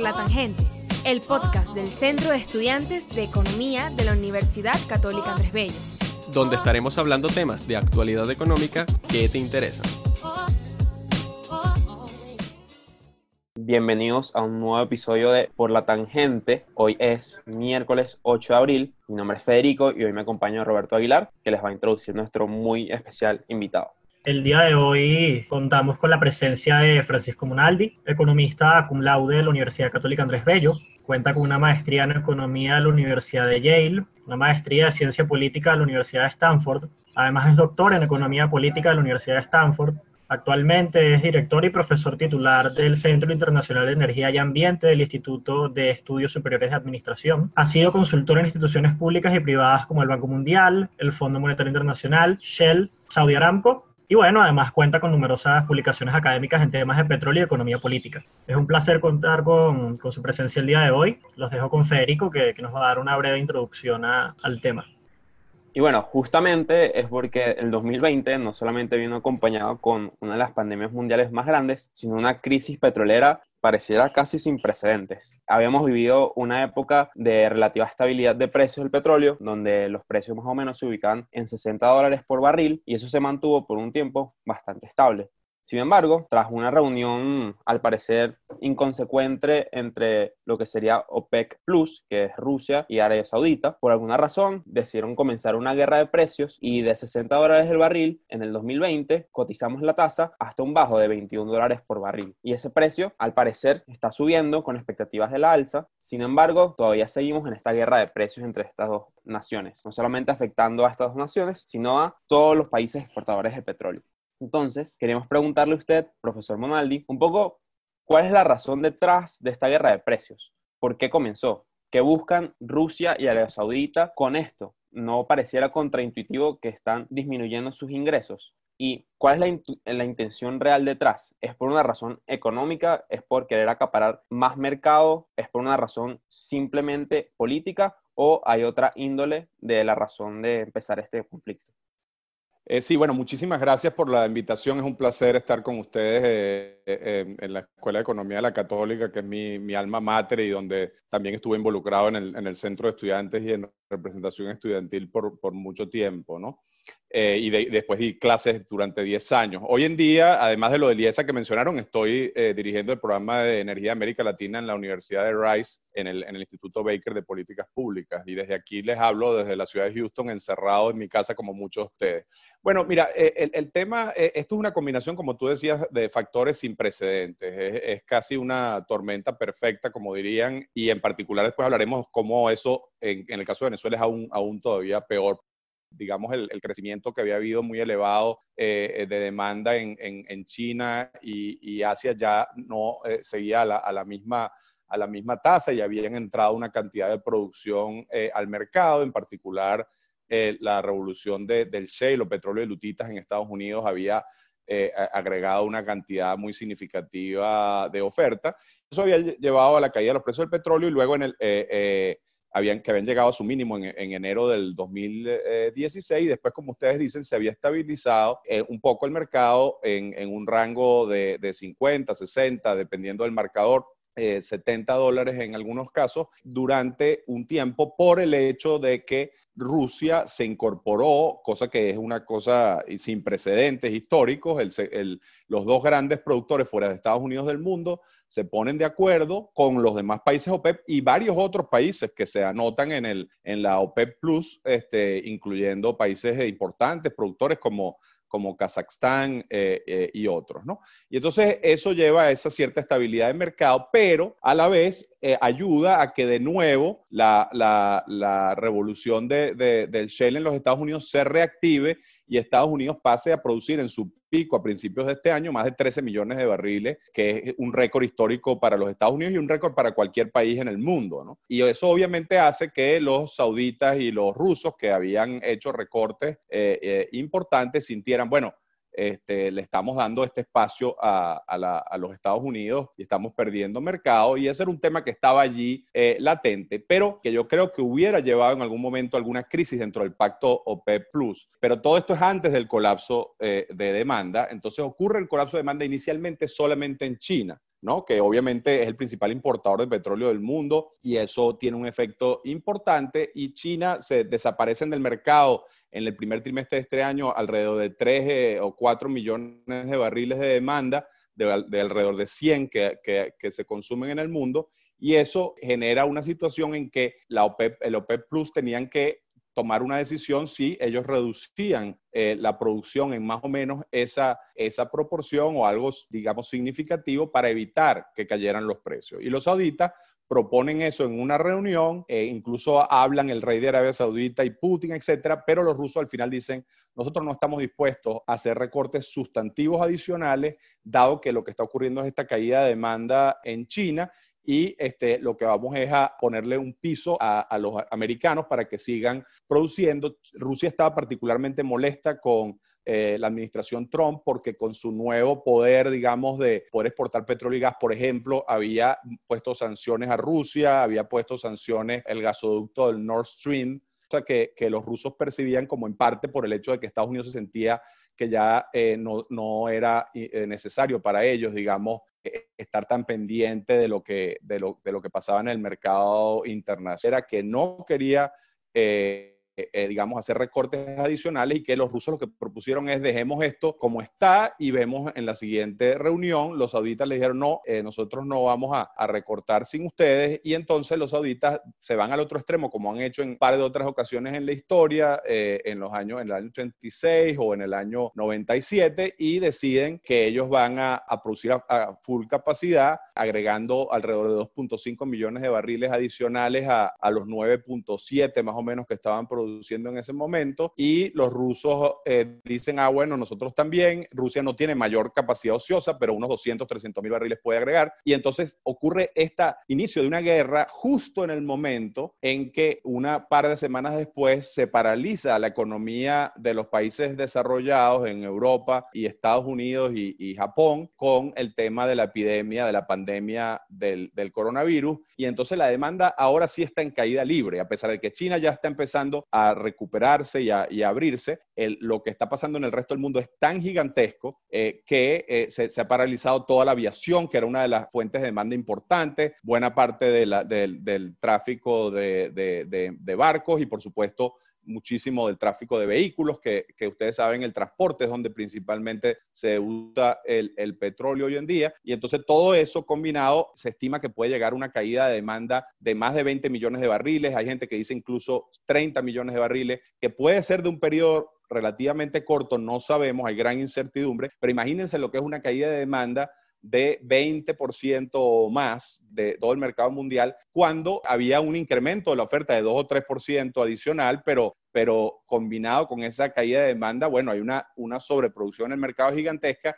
Por la Tangente, el podcast del Centro de Estudiantes de Economía de la Universidad Católica Andrés Bello. Donde estaremos hablando temas de actualidad económica que te interesan. Bienvenidos a un nuevo episodio de Por la Tangente. Hoy es miércoles 8 de abril. Mi nombre es Federico y hoy me acompaña Roberto Aguilar, que les va a introducir nuestro muy especial invitado. El día de hoy contamos con la presencia de Francisco Monaldi, economista cum laude de la Universidad Católica Andrés Bello. Cuenta con una maestría en economía de la Universidad de Yale, una maestría de ciencia política de la Universidad de Stanford. Además es doctor en economía política de la Universidad de Stanford. Actualmente es director y profesor titular del Centro Internacional de Energía y Ambiente del Instituto de Estudios Superiores de Administración. Ha sido consultor en instituciones públicas y privadas como el Banco Mundial, el Fondo Monetario Internacional, Shell, Saudi Aramco y bueno, además cuenta con numerosas publicaciones académicas en temas de petróleo y economía política. Es un placer contar con, su presencia el día de hoy. Los dejo con Federico, que, nos va a dar una breve introducción al tema. Y bueno, justamente es porque el 2020 no solamente vino acompañado con una de las pandemias mundiales más grandes, sino una crisis petrolera pareciera casi sin precedentes. Habíamos vivido una época de relativa estabilidad de precios del petróleo, donde los precios más o menos se ubican en 60 dólares por barril y eso se mantuvo por un tiempo bastante estable. Sin embargo, tras una reunión al parecer inconsecuente entre lo que sería OPEC Plus, que es Rusia y Arabia Saudita, por alguna razón decidieron comenzar una guerra de precios y de 60 dólares el barril en el 2020 cotizamos la tasa hasta un bajo de 21 dólares por barril. Y ese precio al parecer está subiendo con expectativas de la alza. Sin embargo, todavía seguimos en esta guerra de precios entre estas dos naciones, no solamente afectando a estas dos naciones, sino a todos los países exportadores de petróleo. Entonces, queremos preguntarle a usted, profesor Monaldi, un poco cuál es la razón detrás de esta guerra de precios. ¿Por qué comenzó? ¿Qué buscan Rusia y Arabia Saudita con esto? ¿No pareciera contraintuitivo que están disminuyendo sus ingresos? ¿Y cuál es la, la, intención real detrás? ¿Es por una razón económica? ¿Es por querer acaparar más mercado? ¿Es por una razón simplemente política? ¿O hay otra índole de la razón de empezar este conflicto? Eh, sí, bueno, muchísimas gracias por la invitación. Es un placer estar con ustedes eh, eh, en la Escuela de Economía de la Católica, que es mi, alma mater y donde también estuve involucrado en el, en el, Centro de Estudiantes y en representación estudiantil por, por mucho tiempo, ¿no? Eh, y de, después di clases durante 10 años. Hoy en día, además de lo del IESA que mencionaron, estoy eh, dirigiendo el programa de Energía de América Latina en la Universidad de Rice, en el, en el, Instituto Baker de Políticas Públicas. Y desde aquí les hablo desde la ciudad de Houston, encerrado en mi casa como muchos de ustedes. Bueno, mira, eh, el, el, tema, esto es una combinación, como tú decías, de factores sin precedentes. Es, es, casi una tormenta perfecta, como dirían, y en particular después hablaremos cómo eso, en, en el caso de Venezuela, es aún, aún todavía peor digamos, el, el, crecimiento que había habido muy elevado eh, de demanda en, en, en China y, y, Asia ya no eh, seguía a la, a la, misma a la misma tasa y habían entrado una cantidad de producción eh, al mercado, en particular eh, la revolución de, del shale o petróleo de lutitas en Estados Unidos había eh, agregado una cantidad muy significativa de oferta. Eso había llevado a la caída de los precios del petróleo y luego en el habían, que habían llegado a su mínimo en, en enero del 2016 y después, como ustedes dicen, se había estabilizado eh, un poco el mercado en, en un rango de, de, 50, 60, dependiendo del marcador. Eh, 70 dólares en algunos casos durante un tiempo por el hecho de que Rusia se incorporó, cosa que es una cosa sin precedentes históricos, el, el, los dos grandes productores fuera de Estados Unidos del mundo se ponen de acuerdo con los demás países OPEP y varios otros países que se anotan en, el, en la OPEP Plus, este, incluyendo países importantes, productores como, como Kazajstán eh, eh, y otros, ¿no? Y entonces eso lleva a esa cierta estabilidad de mercado, pero a la vez eh, ayuda a que de nuevo la, la, revolución de, de, del Shell en los Estados Unidos se reactive y Estados Unidos pase a producir en su pico a principios de este año más de 13 millones de barriles, que es un récord histórico para los Estados Unidos y un récord para cualquier país en el mundo. ¿no? Y eso obviamente hace que los sauditas y los rusos que habían hecho recortes eh, eh, importantes sintieran, bueno, este, le estamos dando este espacio a, los Estados Unidos y estamos perdiendo mercado. Y ese era un tema que estaba allí eh, latente, pero que yo creo que hubiera llevado en algún momento alguna crisis dentro del pacto OPEP Plus. Pero todo esto es antes del colapso eh, de demanda. Entonces ocurre el colapso de demanda inicialmente solamente en China. ¿No? que obviamente es el principal importador de petróleo del mundo y eso tiene un efecto importante y China se desaparecen del mercado en el primer trimestre de este año alrededor de 3 eh, o 4 millones de barriles de demanda, de, alrededor de 100 que, que, se consumen en el mundo, y eso genera una situación en que la OPEP, el OPEP Plus tenían que tomar una decisión si ellos reducían eh, la producción en más o menos esa, esa proporción o algo, digamos, significativo para evitar que cayeran los precios. Y los sauditas proponen eso en una reunión, e incluso hablan el rey de Arabia Saudita y Putin, etcétera, pero los rusos al final dicen, nosotros no estamos dispuestos a hacer recortes sustantivos adicionales, dado que lo que está ocurriendo es esta caída de demanda en China y este, lo que vamos es a ponerle un piso a, los americanos para que sigan produciendo. Rusia estaba particularmente molesta con eh, la administración Trump porque con su nuevo poder, digamos, de poder exportar petróleo y gas, por ejemplo, había puesto sanciones a Rusia, había puesto sanciones el gasoducto del Nord Stream, cosa que, los rusos percibían como en parte por el hecho de que Estados Unidos se sentía que ya eh, no, no, era eh, necesario para ellos, digamos, estar tan pendiente de lo, que, de, lo, de lo que pasaba en el mercado internacional. Era que no quería eh, eh, digamos, hacer recortes adicionales y que los rusos lo que propusieron es dejemos esto como está y vemos en la siguiente reunión, los sauditas le dijeron, no, eh, nosotros no vamos a, recortar sin ustedes y entonces los sauditas se van al otro extremo, como han hecho en un par de otras ocasiones en la historia, en los años, en el año 86 o en el año 97 y deciden que ellos van a, producir a, full capacidad, agregando alrededor de 2.5 millones de barriles adicionales a, a los 9.7 más o menos que estaban produciendo produciendo en ese momento y los rusos eh, dicen, ah, bueno, nosotros también, Rusia no tiene mayor capacidad ociosa, pero unos 200, 300 mil barriles puede agregar. Y entonces ocurre este inicio de una guerra justo en el momento en que una par de semanas después se paraliza la economía de los países desarrollados en Europa y Estados Unidos y, Japón con el tema de la epidemia, de la pandemia del, del coronavirus. Y entonces la demanda ahora sí está en caída libre, a pesar de que China ya está empezando a recuperarse y a, abrirse, lo que está pasando en el resto del mundo es tan gigantesco eh, que eh, se, ha paralizado toda la aviación, que era una de las fuentes de demanda importantes, buena parte del, tráfico de barcos y por supuesto muchísimo del tráfico de vehículos, que, ustedes saben, el transporte es donde principalmente se usa el, petróleo hoy en día. Y entonces todo eso combinado se estima que puede llegar a una caída de demanda de más de 20 millones de barriles. Hay gente que dice incluso 30 millones de barriles, que puede ser de un periodo relativamente corto, no sabemos, hay gran incertidumbre, pero imagínense lo que es una caída de demanda de 20% o más de todo el mercado mundial, cuando había un incremento de la oferta de 2 o 3% adicional, pero, pero combinado con esa caída de demanda, bueno, hay una, una sobreproducción en el mercado gigantesca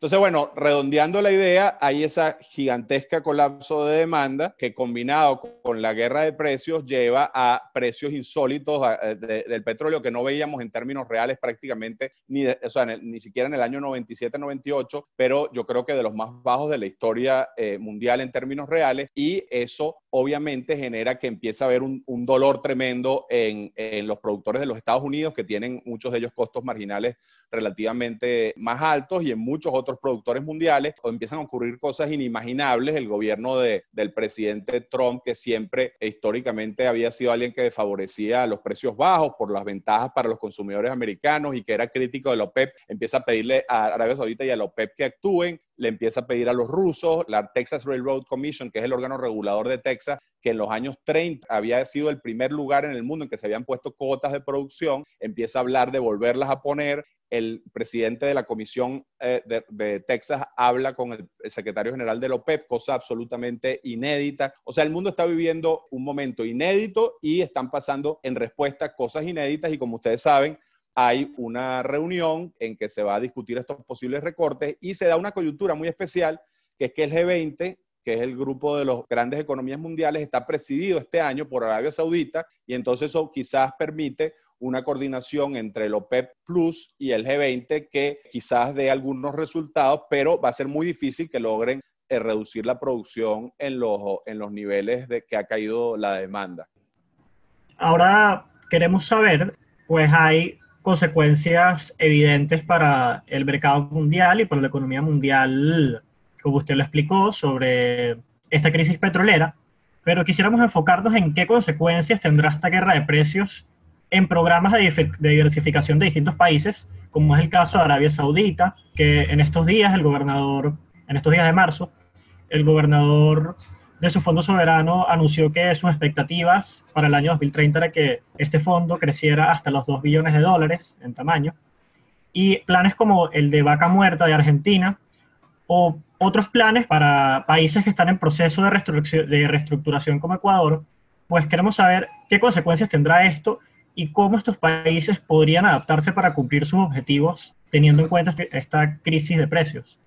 entonces, bueno, redondeando la idea, hay esa gigantesca colapso de demanda que combinado con la guerra de precios lleva a precios insólitos eh, del petróleo que no veíamos en términos reales prácticamente, ni, o sea, ni siquiera en el año 97-98, pero yo creo que de los más bajos de la historia eh, mundial en términos reales. Y eso obviamente genera que empiece a haber un, dolor tremendo en, en los productores de los Estados Unidos, que tienen muchos de ellos costos marginales relativamente más altos y en muchos otros productores mundiales, o empiezan a ocurrir cosas inimaginables. El gobierno de, del presidente Trump, que siempre históricamente había sido alguien que favorecía los precios bajos por las ventajas para los consumidores americanos y que era crítico de la OPEP, empieza a pedirle a Arabia Saudita y a la OPEP que actúen le empieza a pedir a los rusos, la Texas Railroad Commission, que es el órgano regulador de Texas, que en los años 30 había sido el primer lugar en el mundo en que se habían puesto cuotas de producción, empieza a hablar de volverlas a poner. El presidente de la Comisión eh, de, Texas habla con el, secretario general de la OPEP, cosa absolutamente inédita. O sea, el mundo está viviendo un momento inédito y están pasando en respuesta cosas inéditas y como ustedes saben, hay una reunión en que se va a discutir estos posibles recortes y se da una coyuntura muy especial, que es que el G20, que es el grupo de las grandes economías mundiales, está presidido este año por Arabia Saudita y entonces eso quizás permite una coordinación entre el OPEP Plus y el G20 que quizás dé algunos resultados, pero va a ser muy difícil que logren eh, reducir la producción en los, en los niveles de que ha caído la demanda. Ahora queremos saber, pues hay consecuencias evidentes para el mercado mundial y para la economía mundial como usted lo explicó, sobre esta crisis petrolera, pero quisiéramos enfocarnos en qué consecuencias tendrá esta guerra de precios en programas de, diversificación de distintos países, como es el caso de Arabia Saudita, que en estos días el gobernador, en estos días de marzo, el gobernador de su fondo soberano anunció que sus expectativas para el año 2030 era que este fondo creciera hasta los 2 billones de dólares en tamaño. Y planes como el de vaca muerta de Argentina o otros planes para países que están en proceso de reestructuración, como Ecuador, pues queremos saber qué consecuencias tendrá esto y cómo estos países podrían adaptarse para cumplir sus objetivos teniendo en cuenta esta crisis de precios.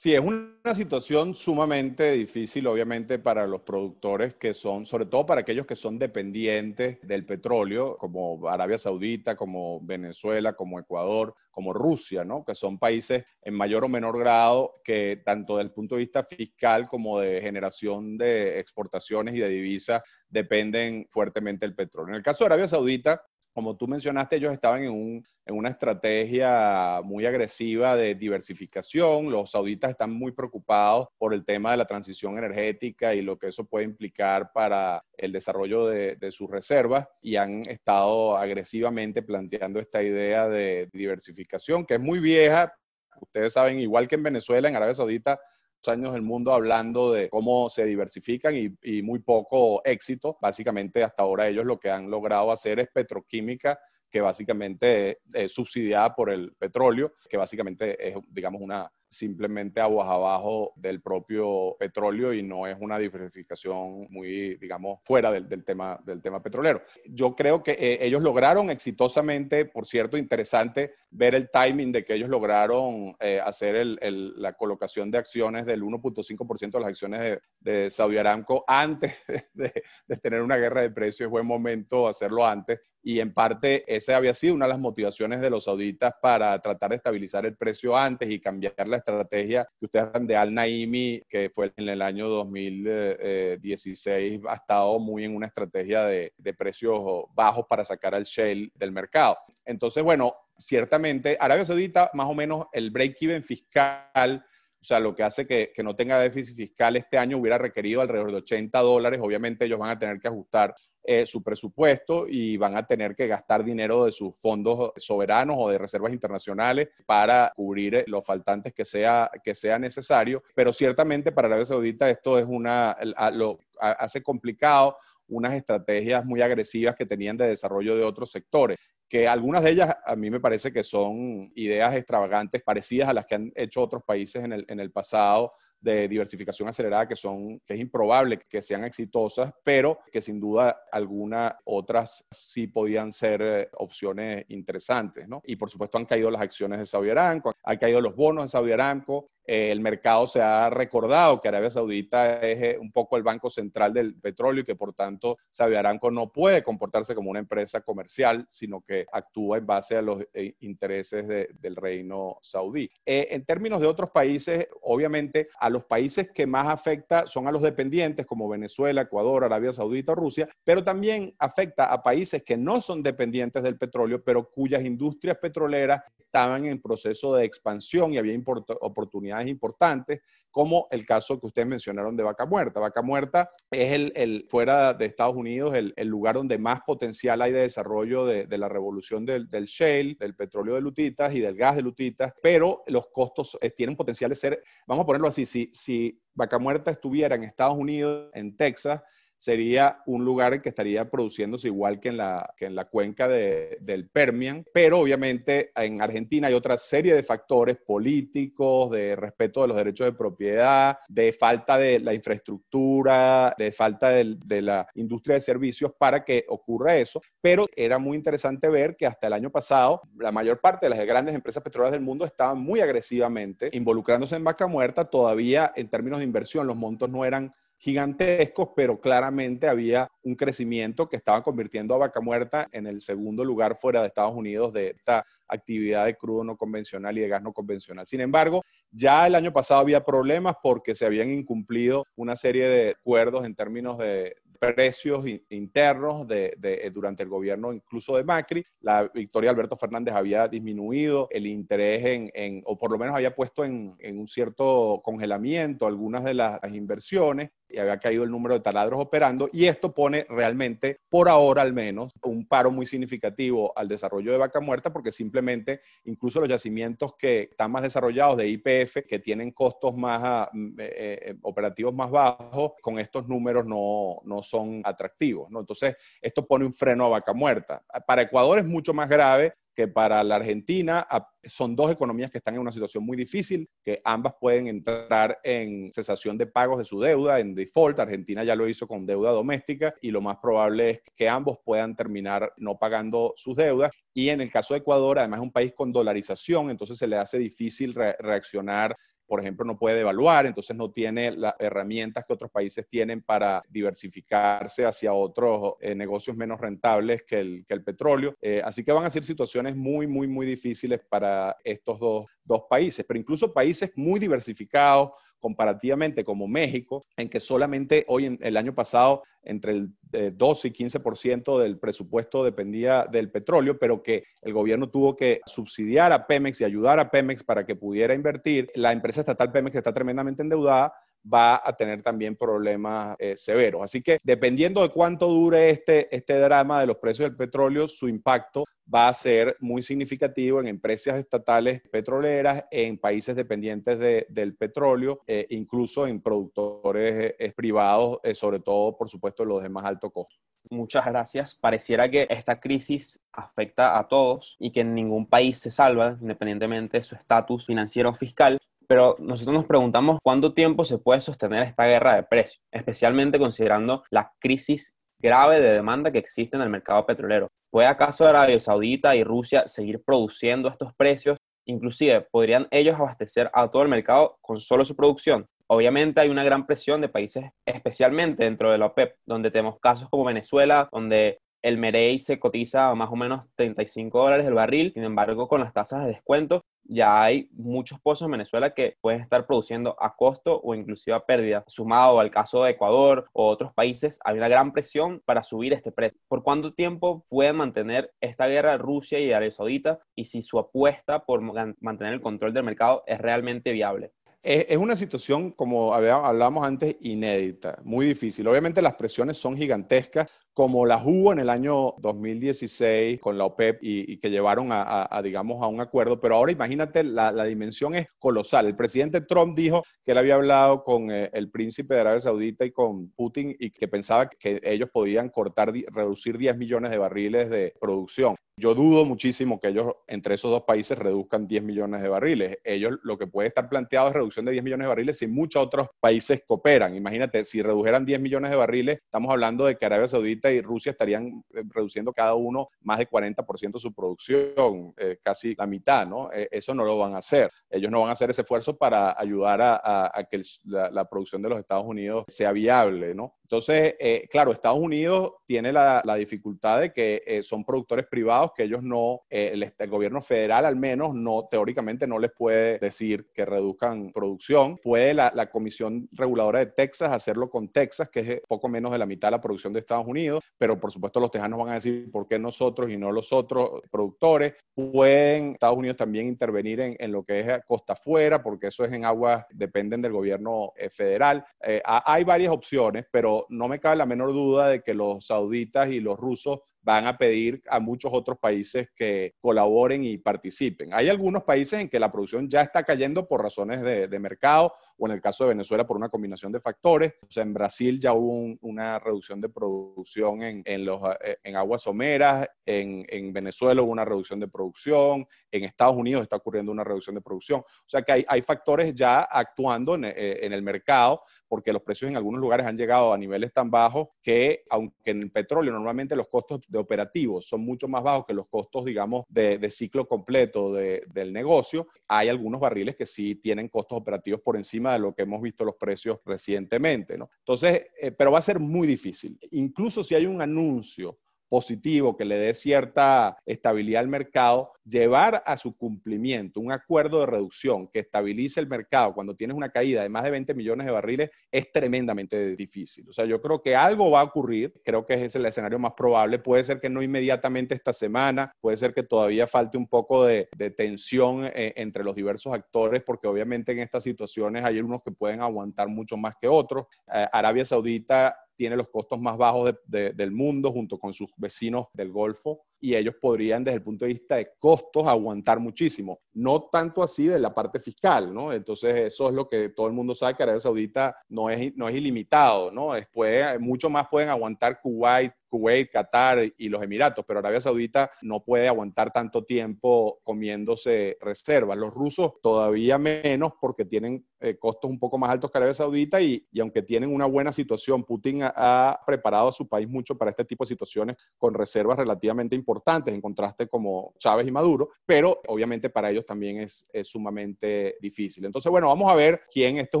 Sí, es una situación sumamente difícil, obviamente, para los productores que son, sobre todo para aquellos que son dependientes del petróleo, como Arabia Saudita, como Venezuela, como Ecuador, como Rusia, ¿no? Que son países en mayor o menor grado que, tanto desde el punto de vista fiscal como de generación de exportaciones y de divisas, dependen fuertemente del petróleo. En el caso de Arabia Saudita, como tú mencionaste, ellos estaban en, una estrategia muy agresiva de diversificación. Los sauditas están muy preocupados por el tema de la transición energética y lo que eso puede implicar para el desarrollo de, sus reservas y han estado agresivamente planteando esta idea de diversificación, que es muy vieja. Ustedes saben, igual que en Venezuela, en Arabia Saudita años el mundo hablando de cómo se diversifican y, muy poco éxito. Básicamente hasta ahora ellos lo que han logrado hacer es petroquímica que básicamente es subsidiada por el petróleo, que básicamente es, digamos, una, simplemente aguas abajo del propio petróleo y no es una diversificación muy, digamos, fuera del, tema, del tema petrolero. Yo creo que eh, ellos lograron exitosamente, por cierto, interesante ver el timing de que ellos lograron eh, hacer el, la colocación de acciones del 1.5% de las acciones de, Saudi Aramco antes de, de tener una guerra de precios. Es buen momento hacerlo antes y en parte esa había sido una de las motivaciones de los sauditas para tratar de estabilizar el precio antes y cambiar la estrategia que ustedes de Al Naimi, que fue en el año 2016, ha estado muy en una estrategia de, de precios bajos para sacar al shale del mercado. Entonces, bueno, ciertamente Arabia Saudita, más o menos el break-even fiscal sea, lo que hace que, no tenga déficit fiscal este año hubiera requerido alrededor de 80 dólares. Obviamente ellos van a tener que ajustar eh, su presupuesto y van a tener que gastar dinero de sus fondos soberanos o de reservas internacionales para cubrir eh, los faltantes que sea, que sea necesario. Pero ciertamente para Arabia Saudita esto es una, lo hace complicado unas estrategias muy agresivas que tenían de desarrollo de otros sectores que algunas de ellas a mí me parece que son ideas extravagantes parecidas a las que han hecho otros países en el, en el pasado de diversificación acelerada que son que es improbable que sean exitosas, pero que sin duda algunas otras sí podían ser eh, opciones interesantes, ¿no? Y por supuesto han caído las acciones de Saudi Aramco, han caído los bonos de Saudi Aramco, eh, el mercado se ha recordado que Arabia Saudita es eh, un poco el banco central del petróleo y que por tanto Saudi Aramco no puede comportarse como una empresa comercial, sino que actúa en base a los eh, intereses del reino saudí. en términos de otros países, obviamente a los países que más afecta son a los dependientes como Venezuela, Ecuador, Arabia Saudita, Rusia, pero también afecta a países que no son dependientes del petróleo, pero cuyas industrias petroleras estaban en proceso de expansión y había oportunidades importantes, como el caso que ustedes mencionaron de Vaca Muerta. Vaca Muerta es el, fuera de Estados Unidos el, lugar donde más potencial hay de desarrollo de, la revolución del, del, shale, del petróleo de lutitas y del gas de lutitas, pero los costos eh, tienen potencial de ser, vamos a ponerlo así, si, si Vaca Muerta estuviera en Estados Unidos, en Texas, sería un lugar que estaría produciéndose igual que en la, que en la cuenca del Permian, pero obviamente en Argentina hay otra serie de factores políticos, de respeto de los derechos de propiedad, de falta de la infraestructura, de falta de, de la industria de servicios para que ocurra eso, pero era muy interesante ver que hasta el año pasado la mayor parte de las grandes empresas petroleras del mundo estaban muy agresivamente involucrándose en vaca muerta, todavía en términos de inversión los montos no eran gigantescos, pero claramente había un crecimiento que estaba convirtiendo a Vaca Muerta en el segundo lugar fuera de Estados Unidos de esta actividad de crudo no convencional y de gas no convencional. Sin embargo, ya el año pasado había problemas porque se habían incumplido una serie de acuerdos en términos de, precios internos de, eh, durante el gobierno incluso de Macri. La victoria de Alberto Fernández había disminuido el interés en, o por lo menos había puesto en, en un cierto congelamiento algunas de las inversiones y había caído el número de taladros operando y esto pone realmente, por ahora al menos, un paro muy significativo al desarrollo de vaca muerta porque simplemente incluso los yacimientos que están más desarrollados de IPF, que tienen costos más mm, eh, eh, operativos más bajos, con estos números no son atractivos. ¿no? Entonces, esto pone un freno a vaca muerta. Para Ecuador es mucho más grave que para la Argentina son dos economías que están en una situación muy difícil, que ambas pueden entrar en cesación de pagos de su deuda, en default. Argentina ya lo hizo con deuda doméstica y lo más probable es que ambos puedan terminar no pagando sus deudas. Y en el caso de Ecuador, además es un país con dolarización, entonces se le hace difícil reaccionar por ejemplo, no puede devaluar, entonces no tiene las herramientas que otros países tienen para diversificarse hacia otros eh, negocios menos rentables que el, petróleo. Eh, así que van a ser situaciones muy, muy, muy difíciles para estos dos países, pero incluso países muy diversificados, comparativamente como México, en que solamente hoy, en, el año pasado, entre el 12 eh, y 15% del presupuesto dependía del petróleo, pero que el gobierno tuvo que subsidiar a Pemex y ayudar a Pemex para que pudiera invertir. La empresa estatal Pemex está tremendamente endeudada va a tener también problemas eh, severos. Así que dependiendo de cuánto dure este, este drama de los precios del petróleo, su impacto va a ser muy significativo en empresas estatales petroleras, en países dependientes del petróleo, e incluso en productores eh, privados, sobre todo, por supuesto, los de más alto costo. Muchas gracias. Pareciera que esta crisis afecta a todos y que ningún país se salva, independientemente de su estatus financiero o fiscal pero nosotros nos preguntamos cuánto tiempo se puede sostener esta guerra de precios, especialmente considerando la crisis grave de demanda que existe en el mercado petrolero. ¿Puede acaso Arabia Saudita y Rusia seguir produciendo estos precios? Inclusive, ¿podrían ellos abastecer a todo el mercado con solo su producción? Obviamente hay una gran presión de países, especialmente dentro de la OPEP, donde tenemos casos como Venezuela, donde el Merey se cotiza a más o menos 35 dólares el barril, sin embargo, con las tasas de descuento ya hay muchos pozos en Venezuela que pueden estar produciendo a costo o inclusive a pérdida. Sumado al caso de Ecuador o otros países, hay una gran presión para subir este precio. ¿Por cuánto tiempo pueden mantener esta guerra Rusia y Arabia Saudita? Y si su apuesta por mantener el control del mercado es realmente viable. Es una situación, como hablábamos antes, inédita, muy difícil. Obviamente las presiones son gigantescas, como las hubo en el año 2016 con la OPEP y, que llevaron a, digamos, a un acuerdo, pero ahora imagínate, la, dimensión es colosal. El presidente Trump dijo que él había hablado con eh, el príncipe de Arabia Saudita y con Putin y que pensaba que ellos podían cortar, reducir 10 millones de barriles de producción. Yo dudo muchísimo que ellos, entre esos dos países, reduzcan 10 millones de barriles. Ellos lo que puede estar planteado es reducción de 10 millones de barriles si muchos otros países cooperan. Imagínate, si redujeran 10 millones de barriles, estamos hablando de que Arabia Saudita y Rusia estarían eh, reduciendo cada uno más de 40% su producción, eh, casi la mitad, ¿no? Eh, eso no lo van a hacer. Ellos no van a hacer ese esfuerzo para ayudar a, que la, producción de los Estados Unidos sea viable, ¿no? Entonces, claro, Estados Unidos tiene la, dificultad de que son productores privados que ellos no, el, gobierno federal al menos, no, teóricamente no les puede decir que reduzcan producción. Puede la Comisión Reguladora de Texas hacerlo con Texas, que es poco menos de la mitad de la producción de Estados Unidos, pero por supuesto los tejanos van a decir por qué nosotros y no los otros productores. Pueden Estados Unidos también intervenir en, en lo que es costa afuera, porque eso es en aguas, dependen del gobierno eh, federal. Eh, hay varias opciones, pero no me cabe la menor duda de que los sauditas y los rusos van a pedir a muchos otros países que colaboren y participen. Hay algunos países en que la producción ya está cayendo por razones de, mercado o en el caso de Venezuela por una combinación de factores. O sea, en Brasil ya hubo una reducción de producción en, en, los, eh, en aguas someras, en, en, Venezuela hubo una reducción de producción, en Estados Unidos está ocurriendo una reducción de producción. O sea que hay, hay factores ya actuando en, eh, en el mercado porque los precios en algunos lugares han llegado a niveles tan bajos que, aunque en el petróleo normalmente los costos de operativos son mucho más bajos que los costos, digamos, de, ciclo completo del negocio, hay algunos barriles que sí tienen costos operativos por encima de lo que hemos visto los precios recientemente, ¿no? Entonces, eh, pero va a ser muy difícil. Incluso si hay un anuncio positivo que le dé cierta estabilidad al mercado, llevar a su cumplimiento un acuerdo de reducción que estabilice el mercado cuando tienes una caída de más de 20 millones de barriles es tremendamente difícil. O sea, yo creo que algo va a ocurrir, creo que es el escenario más probable, puede ser que no inmediatamente esta semana, puede ser que todavía falte un poco de, tensión eh, entre los diversos actores, porque obviamente en estas situaciones hay unos que pueden aguantar mucho más que otros. Eh, Arabia Saudita tiene los costos más bajos del mundo junto con sus vecinos del Golfo y ellos podrían desde el punto de vista de costos aguantar muchísimo. No tanto así de la parte fiscal, ¿no? Entonces eso es lo que todo el mundo sabe que Arabia Saudita no es, no es ilimitado, ¿no? Después, mucho más pueden aguantar Kuwait, Kuwait, Qatar y los Emiratos, pero Arabia Saudita no puede aguantar tanto tiempo comiéndose reservas. Los rusos todavía menos porque tienen eh, costos un poco más altos que Arabia Saudita y, y aunque tienen una buena situación, Putin ha, preparado a su país mucho para este tipo de situaciones con reservas relativamente importantes en contraste como Chávez y Maduro, pero obviamente para ellos también es, es sumamente difícil. Entonces, bueno, vamos a ver quién, esto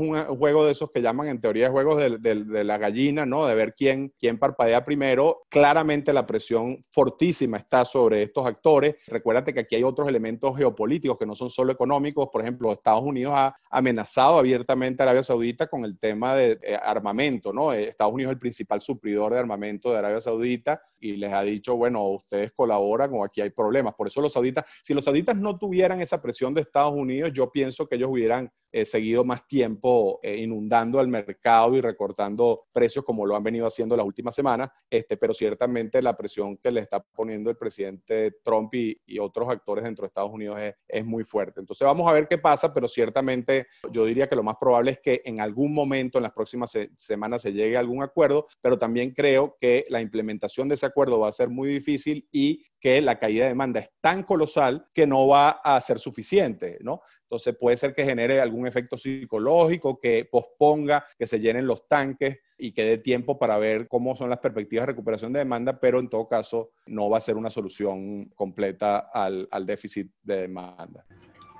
es un juego de esos que llaman en teoría juegos de, de, de la gallina, ¿no? De ver quién, quién parpadea primero claramente la presión fortísima está sobre estos actores. Recuérdate que aquí hay otros elementos geopolíticos que no son solo económicos. Por ejemplo, Estados Unidos ha amenazado abiertamente a Arabia Saudita con el tema de armamento, ¿no? Eh, Estados Unidos es el principal supridor de armamento de Arabia Saudita y les ha dicho, bueno, ustedes colaboran o aquí hay problemas. Por eso los sauditas, si los sauditas no tuvieran esa presión de Estados Unidos, yo pienso que ellos hubieran eh, seguido más tiempo eh, inundando el mercado y recortando precios como lo han venido haciendo las últimas semanas, este, ciertamente la presión que le está poniendo el presidente Trump y, otros actores dentro de Estados Unidos es, muy fuerte. Entonces vamos a ver qué pasa, pero ciertamente yo diría que lo más probable es que en algún momento en las próximas se semanas se llegue a algún acuerdo, pero también creo que la implementación de ese acuerdo va a ser muy difícil y que la caída de demanda es tan colosal que no va a ser suficiente, ¿no? Entonces puede ser que genere algún efecto psicológico, que posponga, que se llenen los tanques y que dé tiempo para ver cómo son las perspectivas de recuperación de demanda, pero en todo caso no va a ser una solución completa al, al déficit de demanda.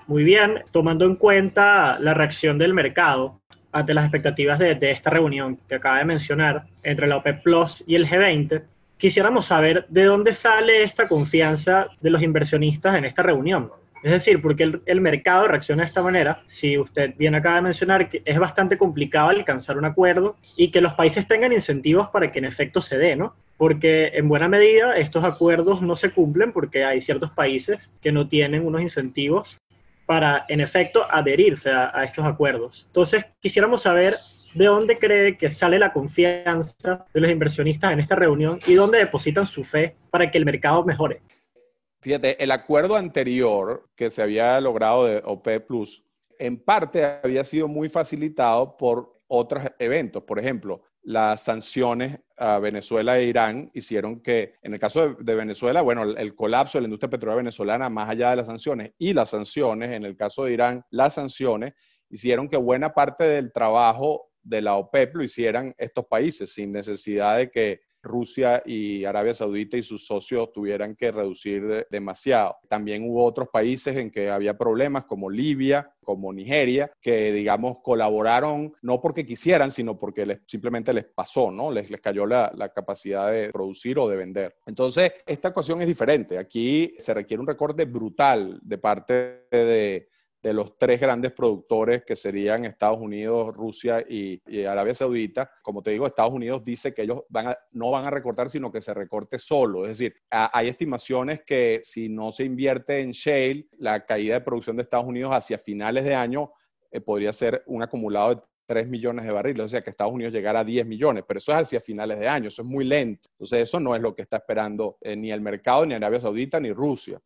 Muy bien, tomando en cuenta la reacción del mercado ante las expectativas de, de esta reunión que acaba de mencionar entre la OPEP Plus y el G20, quisiéramos saber de dónde sale esta confianza de los inversionistas en esta reunión. Es decir, porque el, mercado reacciona de esta manera, si usted bien acaba de mencionar que es bastante complicado alcanzar un acuerdo y que los países tengan incentivos para que en efecto se dé, ¿no? Porque en buena medida estos acuerdos no se cumplen porque hay ciertos países que no tienen unos incentivos para en efecto adherirse a, a estos acuerdos. Entonces, quisiéramos saber de dónde cree que sale la confianza de los inversionistas en esta reunión y dónde depositan su fe para que el mercado mejore. Fíjate, el acuerdo anterior que se había logrado de OPEP Plus, en parte había sido muy facilitado por otros eventos. Por ejemplo, las sanciones a Venezuela e Irán hicieron que, en el caso de, Venezuela, bueno, el, el, colapso de la industria petrolera venezolana, más allá de las sanciones, y las sanciones, en el caso de Irán, las sanciones hicieron que buena parte del trabajo de la OPEP lo hicieran estos países, sin necesidad de que Rusia y Arabia Saudita y sus socios tuvieran que reducir demasiado. También hubo otros países en que había problemas como Libia, como Nigeria, que digamos colaboraron no porque quisieran, sino porque simplemente les pasó, ¿no? Les, les cayó la, la, capacidad de producir o de vender. Entonces, esta ecuación es diferente. Aquí se requiere un recorte brutal de parte de de los tres grandes productores que serían Estados Unidos, Rusia y, Arabia Saudita. Como te digo, Estados Unidos dice que ellos van a, no van a recortar, sino que se recorte solo. Es decir, hay estimaciones que si no se invierte en shale, la caída de producción de Estados Unidos hacia finales de año eh, podría ser un acumulado de 3 millones de barriles, o sea que Estados Unidos llegara a 10 millones, pero eso es hacia finales de año, eso es muy lento. Entonces eso no es lo que está esperando eh, ni el mercado, ni Arabia Saudita, ni Rusia.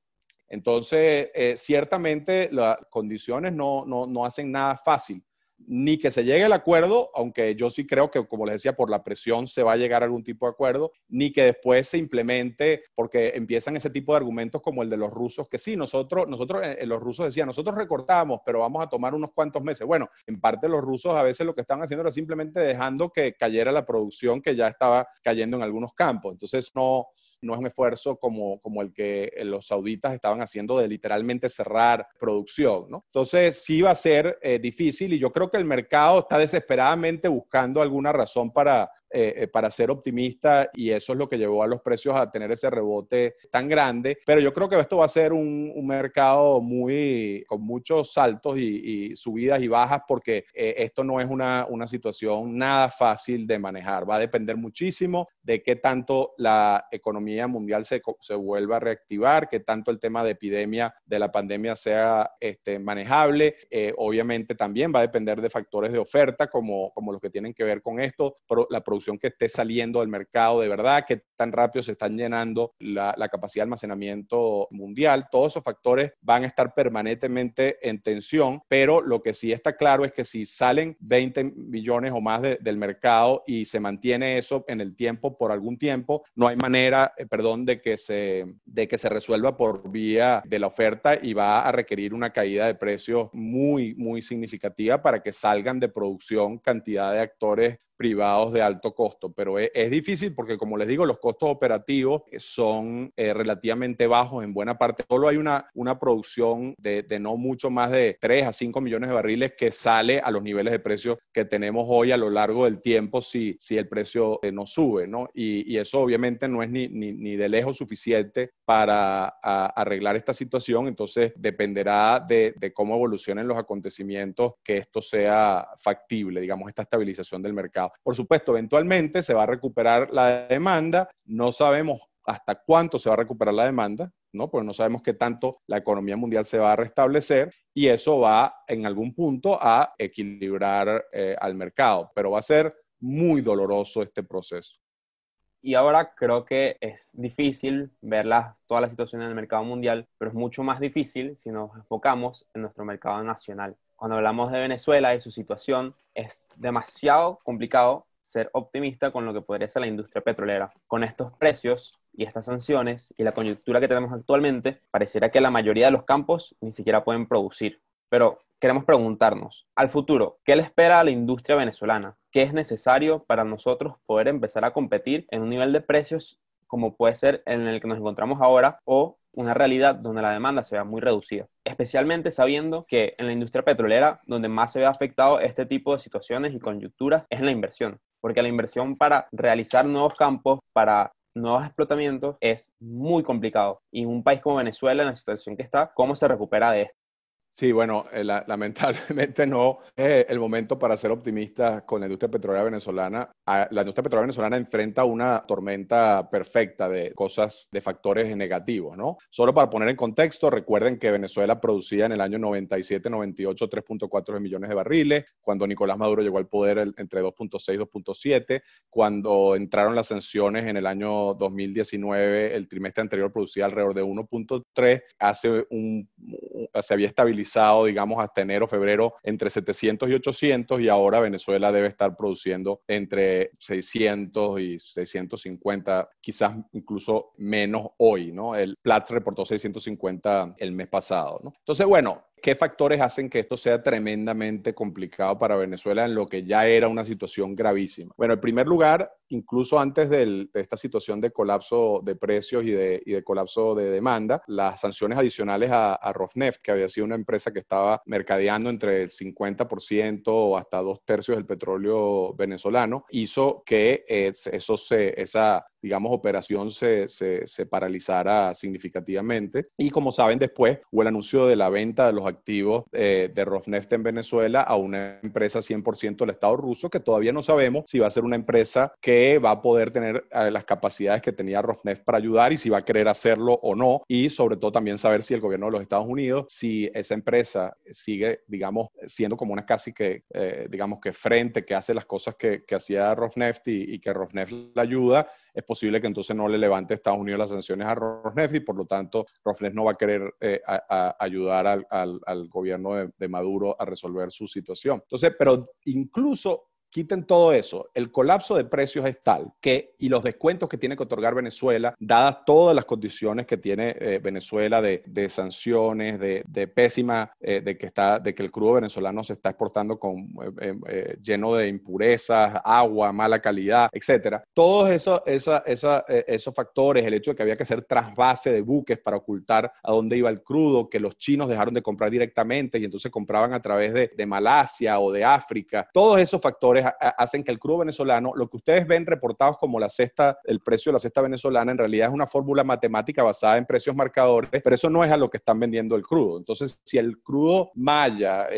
Entonces, eh, ciertamente las condiciones no, no, no, hacen nada fácil, ni que se llegue al acuerdo, aunque yo sí creo que, como les decía, por la presión se va a llegar a algún tipo de acuerdo, ni que después se implemente, porque empiezan ese tipo de argumentos como el de los rusos, que sí, nosotros, nosotros eh, los rusos decían, nosotros recortamos, pero vamos a tomar unos cuantos meses. Bueno, en parte los rusos a veces lo que estaban haciendo era simplemente dejando que cayera la producción que ya estaba cayendo en algunos campos. Entonces, no no es un esfuerzo como, como el que los sauditas estaban haciendo de literalmente cerrar producción, ¿no? Entonces sí va a ser eh, difícil y yo creo que el mercado está desesperadamente buscando alguna razón para eh, para ser optimista y eso es lo que llevó a los precios a tener ese rebote tan grande. Pero yo creo que esto va a ser un, mercado muy con muchos saltos y, subidas y bajas porque esto no es una, una situación nada fácil de manejar. Va a depender muchísimo de qué tanto la economía mundial se, se vuelva a reactivar, qué tanto el tema de epidemia de la pandemia sea este, manejable. Eh, obviamente también va a depender de factores de oferta como, como los que tienen que ver con esto, la producción que esté saliendo del mercado de verdad, qué tan rápido se están llenando la, la capacidad de almacenamiento mundial. Todos esos factores van a estar permanentemente en tensión, pero lo que sí está claro es que si salen 20 millones o más del mercado y se mantiene eso en el tiempo por algún tiempo, no hay manera, eh, perdón, de que, se, de que se resuelva por vía de la oferta y va a requerir una caída de precios muy, muy significativa para que salgan de producción cantidad de actores privados de alto costo, pero es, difícil porque, como les digo, los costos operativos son eh, relativamente bajos en buena parte. Solo hay una, una producción de, no mucho más de 3 a 5 millones de barriles que sale a los niveles de precios que tenemos hoy a lo largo del tiempo si, si el precio eh, no sube, ¿no? Y, eso obviamente no es ni, ni, de lejos suficiente para arreglar esta situación, entonces dependerá de, de cómo evolucionen los acontecimientos que esto sea factible, digamos, esta estabilización del mercado. Por supuesto, eventualmente se va a recuperar la demanda, no sabemos hasta cuánto se va a recuperar la demanda, ¿no? Porque no sabemos qué tanto la economía mundial se va a restablecer y eso va en algún punto a equilibrar eh, al mercado, pero va a ser muy doloroso este proceso. Y ahora creo que es difícil ver toda la situación en el mercado mundial, pero es mucho más difícil si nos enfocamos en nuestro mercado nacional cuando hablamos de Venezuela y su situación, es demasiado complicado ser optimista con lo que podría ser la industria petrolera. Con estos precios y estas sanciones y la coyuntura que tenemos actualmente, pareciera que la mayoría de los campos ni siquiera pueden producir. Pero queremos preguntarnos, al futuro, ¿qué le espera a la industria venezolana? ¿Qué es necesario para nosotros poder empezar a competir en un nivel de precios como puede ser en el que nos encontramos ahora o una realidad donde la demanda se vea muy reducida, especialmente sabiendo que en la industria petrolera donde más se ve afectado este tipo de situaciones y coyunturas es la inversión, porque la inversión para realizar nuevos campos, para nuevos explotamientos es muy complicado. Y un país como Venezuela, en la situación que está, ¿cómo se recupera de esto? Sí, bueno, eh, lamentablemente no es el momento para ser optimista con la industria petrolera venezolana. Ah, la industria petrolera venezolana enfrenta una tormenta perfecta de cosas, de factores negativos, ¿no? Solo para poner en contexto, recuerden que Venezuela producía en el año 97-98 3.4 millones de barriles, cuando Nicolás Maduro llegó al poder entre 2.6 y 2.7, cuando entraron las sanciones en el año 2019, el trimestre anterior producía alrededor de 1.3, hace un, se había estabilizado digamos, hasta enero, febrero, entre 700 y 800 y ahora Venezuela debe estar produciendo entre 600 y 650, quizás incluso menos hoy, ¿no? El Platts reportó 650 el mes pasado, ¿no? Entonces, bueno, ¿Qué factores hacen que esto sea tremendamente complicado para Venezuela en lo que ya era una situación gravísima? Bueno, en primer lugar, incluso antes de esta situación de colapso de precios y de, colapso de demanda, las sanciones adicionales a, Rosneft, que había sido una empresa que estaba mercadeando entre el 50% o hasta dos tercios del petróleo venezolano, hizo que eso se, esa digamos, operación se, se, paralizara significativamente. Y como saben, después hubo el anuncio de la venta de los activos eh, de Rosneft en Venezuela a una empresa 100% del Estado ruso, que todavía no sabemos si va a ser una empresa que va a poder tener eh, las capacidades que tenía Rosneft para ayudar y si va a querer hacerlo o no. Y sobre todo también saber si el gobierno de los Estados Unidos, si esa empresa sigue, digamos, siendo como una casi que, eh, digamos, que frente, que hace las cosas que, que hacía Rosneft y, y que Rosneft la ayuda, es posible que entonces no le levante Estados Unidos las sanciones a Rosneft y por lo tanto Rosneft no va a querer eh, ayudar al, gobierno de, de, Maduro a resolver su situación. Entonces, pero incluso Quiten todo eso. El colapso de precios es tal que, y los descuentos que tiene que otorgar Venezuela, dadas todas las condiciones que tiene eh, Venezuela de, sanciones, de, pésima, eh, de, que está, de que el crudo venezolano se está exportando con, eh, lleno de impurezas, agua, mala calidad, etcétera. Todos esos, esos factores, el hecho de que había que hacer trasvase de buques para ocultar a dónde iba el crudo, que los chinos dejaron de comprar directamente y entonces compraban a través de Malasia o de África, todos esos factores hacen que el crudo venezolano, lo que ustedes ven reportados como la cesta, el precio de la cesta venezolana, en realidad es una fórmula matemática basada en precios marcadores, pero eso no es a lo que están vendiendo el crudo. Entonces, si el crudo maya,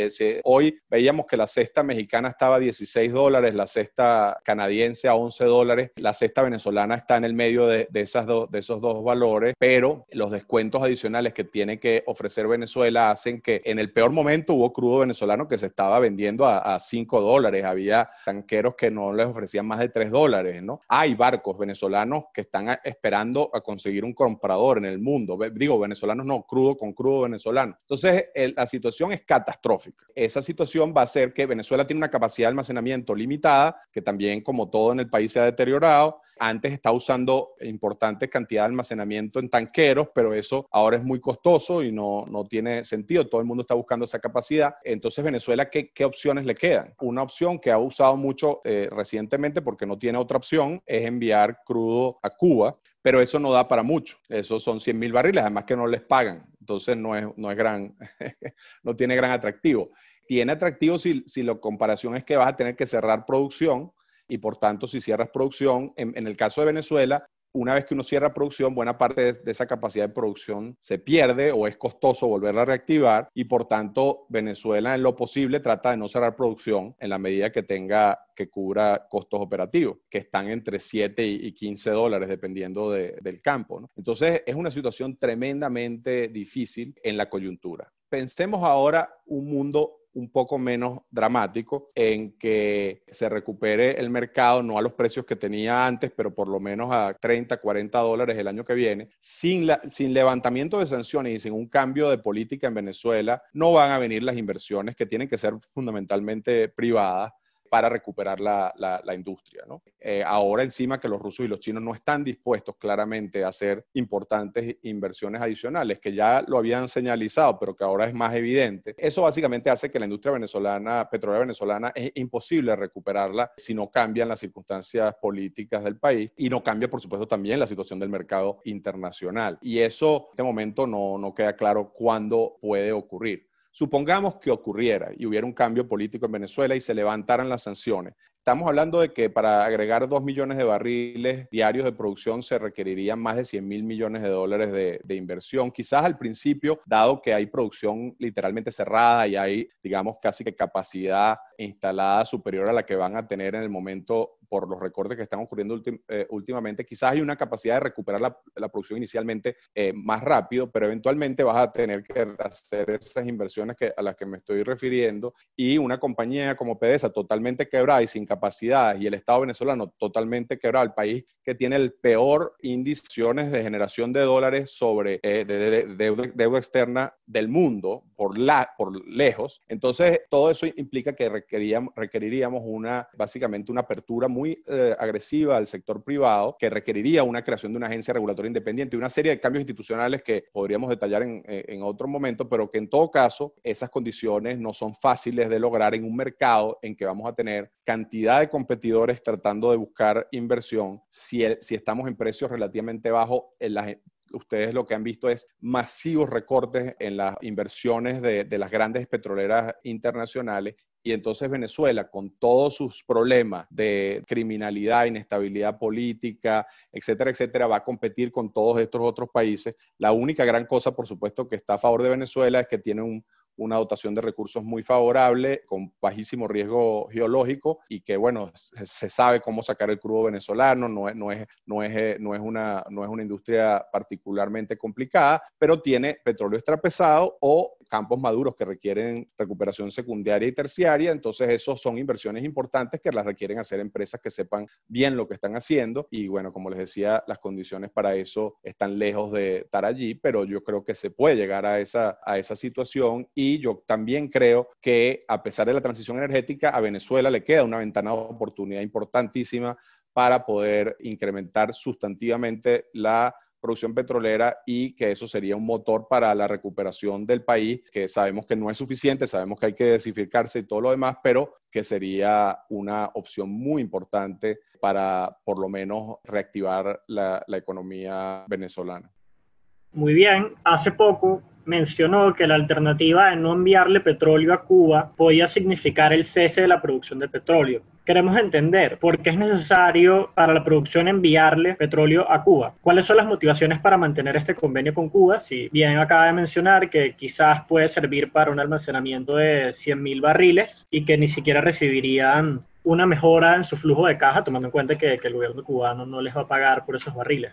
hoy veíamos que la cesta mexicana estaba a 16 dólares, la cesta canadiense a 11 dólares, la cesta venezolana está en el medio de, esas de esos dos valores, pero los descuentos adicionales que tiene que ofrecer Venezuela hacen que en el peor momento hubo crudo venezolano que se estaba vendiendo a, a 5 dólares, había tanqueros que no les ofrecían más de 3 dólares, ¿no? Hay barcos venezolanos que están esperando a conseguir un comprador en el mundo, digo venezolanos no, crudo con crudo venezolano. Entonces, la situación es catastrófica. Esa situación va a hacer que Venezuela tiene una capacidad de almacenamiento limitada, que también como todo en el país se ha deteriorado, antes estaba usando importante cantidad de almacenamiento en tanqueros, pero eso ahora es muy costoso y no, no tiene sentido. Todo el mundo está buscando esa capacidad. Entonces, Venezuela, ¿qué, qué opciones le quedan? Una opción que ha usado mucho eh, recientemente porque no tiene otra opción es enviar crudo a Cuba, pero eso no da para mucho. Esos son 100 mil barriles, además que no les pagan. Entonces, no es, no es gran, no tiene gran atractivo. Tiene atractivo si, si la comparación es que vas a tener que cerrar producción y por tanto si cierras producción, en, el caso de Venezuela, una vez que uno cierra producción, buena parte de, esa capacidad de producción se pierde o es costoso volverla a reactivar y por tanto Venezuela en lo posible trata de no cerrar producción en la medida que tenga que cubra costos operativos, que están entre 7 y 15 dólares dependiendo del campo. Entonces es una situación tremendamente difícil en la coyuntura. Pensemos ahora un mundo un poco menos dramático en que se recupere el mercado, no a los precios que tenía antes, pero por lo menos a 30, 40 dólares el año que viene, sin, sin levantamiento de sanciones y sin un cambio de política en Venezuela, no van a venir las inversiones que tienen que ser fundamentalmente privadas para recuperar la, la, industria. ¿no? Eh, ahora encima que los rusos y los chinos no están dispuestos claramente a hacer importantes inversiones adicionales, que ya lo habían señalizado, pero que ahora es más evidente, eso básicamente hace que la industria venezolana, petrolera venezolana, es imposible recuperarla si no cambian las circunstancias políticas del país y no cambia, por supuesto, también la situación del mercado internacional. Y eso, en este momento, no, no queda claro cuándo puede ocurrir. Supongamos que ocurriera y hubiera un cambio político en Venezuela y se levantaran las sanciones. Estamos hablando de que para agregar 2 millones de barriles diarios de producción se requerirían más de 100 mil millones de dólares de, de, inversión. Quizás al principio, dado que hay producción literalmente cerrada y hay, digamos, casi que capacidad instalada superior a la que van a tener en el momento por los recortes que están ocurriendo eh, últimamente, quizás hay una capacidad de recuperar la, producción inicialmente eh, más rápido, pero eventualmente vas a tener que hacer esas inversiones que, a las que me estoy refiriendo y una compañía como PDVSA totalmente quebrada y sin capacidad y el Estado venezolano totalmente quebrado, el país que tiene el peor índice de generación de dólares sobre eh, de, deuda, externa del mundo por, la, por lejos. Entonces, todo eso implica que requeríamos, requeriríamos una, básicamente una apertura muy eh, agresiva al sector privado que requeriría una creación de una agencia regulatoria independiente y una serie de cambios institucionales que podríamos detallar en, eh, en otro momento, pero que en todo caso esas condiciones no son fáciles de lograr en un mercado en que vamos a tener cantidad de competidores tratando de buscar inversión. Si, si estamos en precios relativamente bajos en las ustedes lo que han visto es masivos recortes en las inversiones de, de, las grandes petroleras internacionales y entonces Venezuela, con todos sus problemas de criminalidad, inestabilidad política, etcétera, etcétera, va a competir con todos estos otros países. La única gran cosa, por supuesto, que está a favor de Venezuela es que tiene un, una dotación de recursos muy favorable, con bajísimo riesgo geológico y que, bueno, se sabe cómo sacar el crudo venezolano, no es, no es, no es, no es, una, no es una industria particularmente complicada, pero tiene petróleo extrapesado o campos maduros que requieren recuperación secundaria y terciaria, entonces esos son inversiones importantes que las requieren hacer empresas que sepan bien lo que están haciendo. Y bueno, como les decía, las condiciones para eso están lejos de estar allí, pero yo creo que se puede llegar a esa, a esa situación. Y yo también creo que a pesar de la transición energética, a Venezuela le queda una ventana de oportunidad importantísima para poder incrementar sustantivamente la producción petrolera y que eso sería un motor para la recuperación del país, que sabemos que no es suficiente, sabemos que hay que desificarse y todo lo demás, pero que sería una opción muy importante para por lo menos reactivar la, la economía venezolana. Muy bien, hace poco mencionó que la alternativa de no enviarle petróleo a Cuba podía significar el cese de la producción de petróleo. Queremos entender por qué es necesario para la producción enviarle petróleo a Cuba. ¿Cuáles son las motivaciones para mantener este convenio con Cuba? Si bien acaba de mencionar que quizás puede servir para un almacenamiento de 100.000 barriles y que ni siquiera recibirían una mejora en su flujo de caja, tomando en cuenta que, el gobierno cubano no les va a pagar por esos barriles.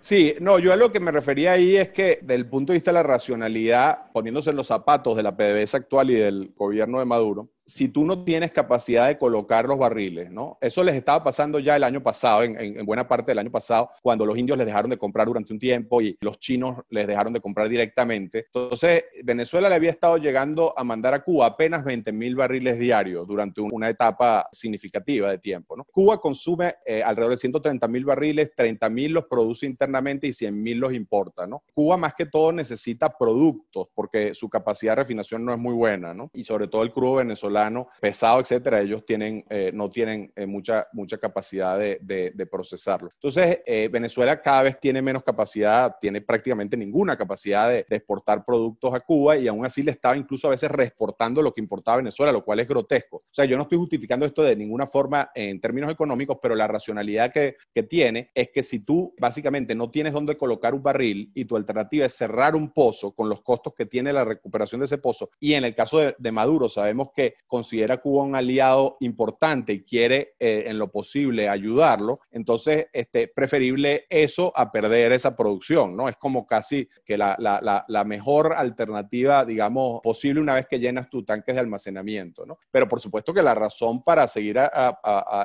Sí, no, yo a lo que me refería ahí es que del punto de vista de la racionalidad, poniéndose en los zapatos de la PDVSA actual y del gobierno de Maduro, si tú no tienes capacidad de colocar los barriles, ¿no? Eso les estaba pasando ya el año pasado, en, buena parte del año pasado, cuando los indios les dejaron de comprar durante un tiempo y los chinos les dejaron de comprar directamente. Entonces, Venezuela le había estado llegando a mandar a Cuba apenas 20 mil barriles diarios durante una etapa significativa de tiempo, ¿no? Cuba consume eh, alrededor de 130 mil barriles, 30 mil los produce internamente y 100 mil los importa, ¿no? Cuba más que todo necesita productos porque su capacidad de refinación no es muy buena, ¿no? Y sobre todo el crudo venezolano pesado, etcétera, ellos tienen, eh, no tienen eh, mucha, mucha capacidad de, procesarlo. Entonces, eh, Venezuela cada vez tiene menos capacidad, tiene prácticamente ninguna capacidad de, exportar productos a Cuba y aún así le estaba incluso a veces reexportando lo que importaba Venezuela, lo cual es grotesco. O sea, yo no estoy justificando esto de ninguna forma en términos económicos, pero la racionalidad que, tiene es que si tú básicamente no tienes dónde colocar un barril y tu alternativa es cerrar un pozo con los costos que tiene la recuperación de ese pozo, y en el caso de Maduro sabemos que considera Cuba un aliado importante y quiere eh, en lo posible ayudarlo, entonces este, preferible eso a perder esa producción, ¿no? Es como casi que la, la, la, mejor alternativa, digamos, posible una vez que llenas tus tanques de almacenamiento, ¿no? Pero por supuesto que la razón para seguir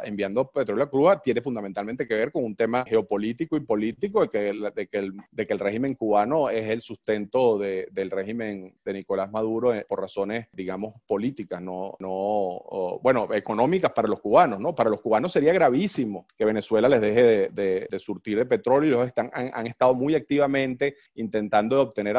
enviando petróleo a Cuba tiene fundamentalmente que ver con un tema geopolítico y político de que, de que, el, de que el régimen cubano es el sustento de, del régimen de Nicolás Maduro eh, por razones, digamos, políticas, no, no, bueno, económicas para los cubanos, ¿no? Para los cubanos sería gravísimo que Venezuela les deje de, surtir de petróleo y ellos están, han, estado muy activamente intentando obtener,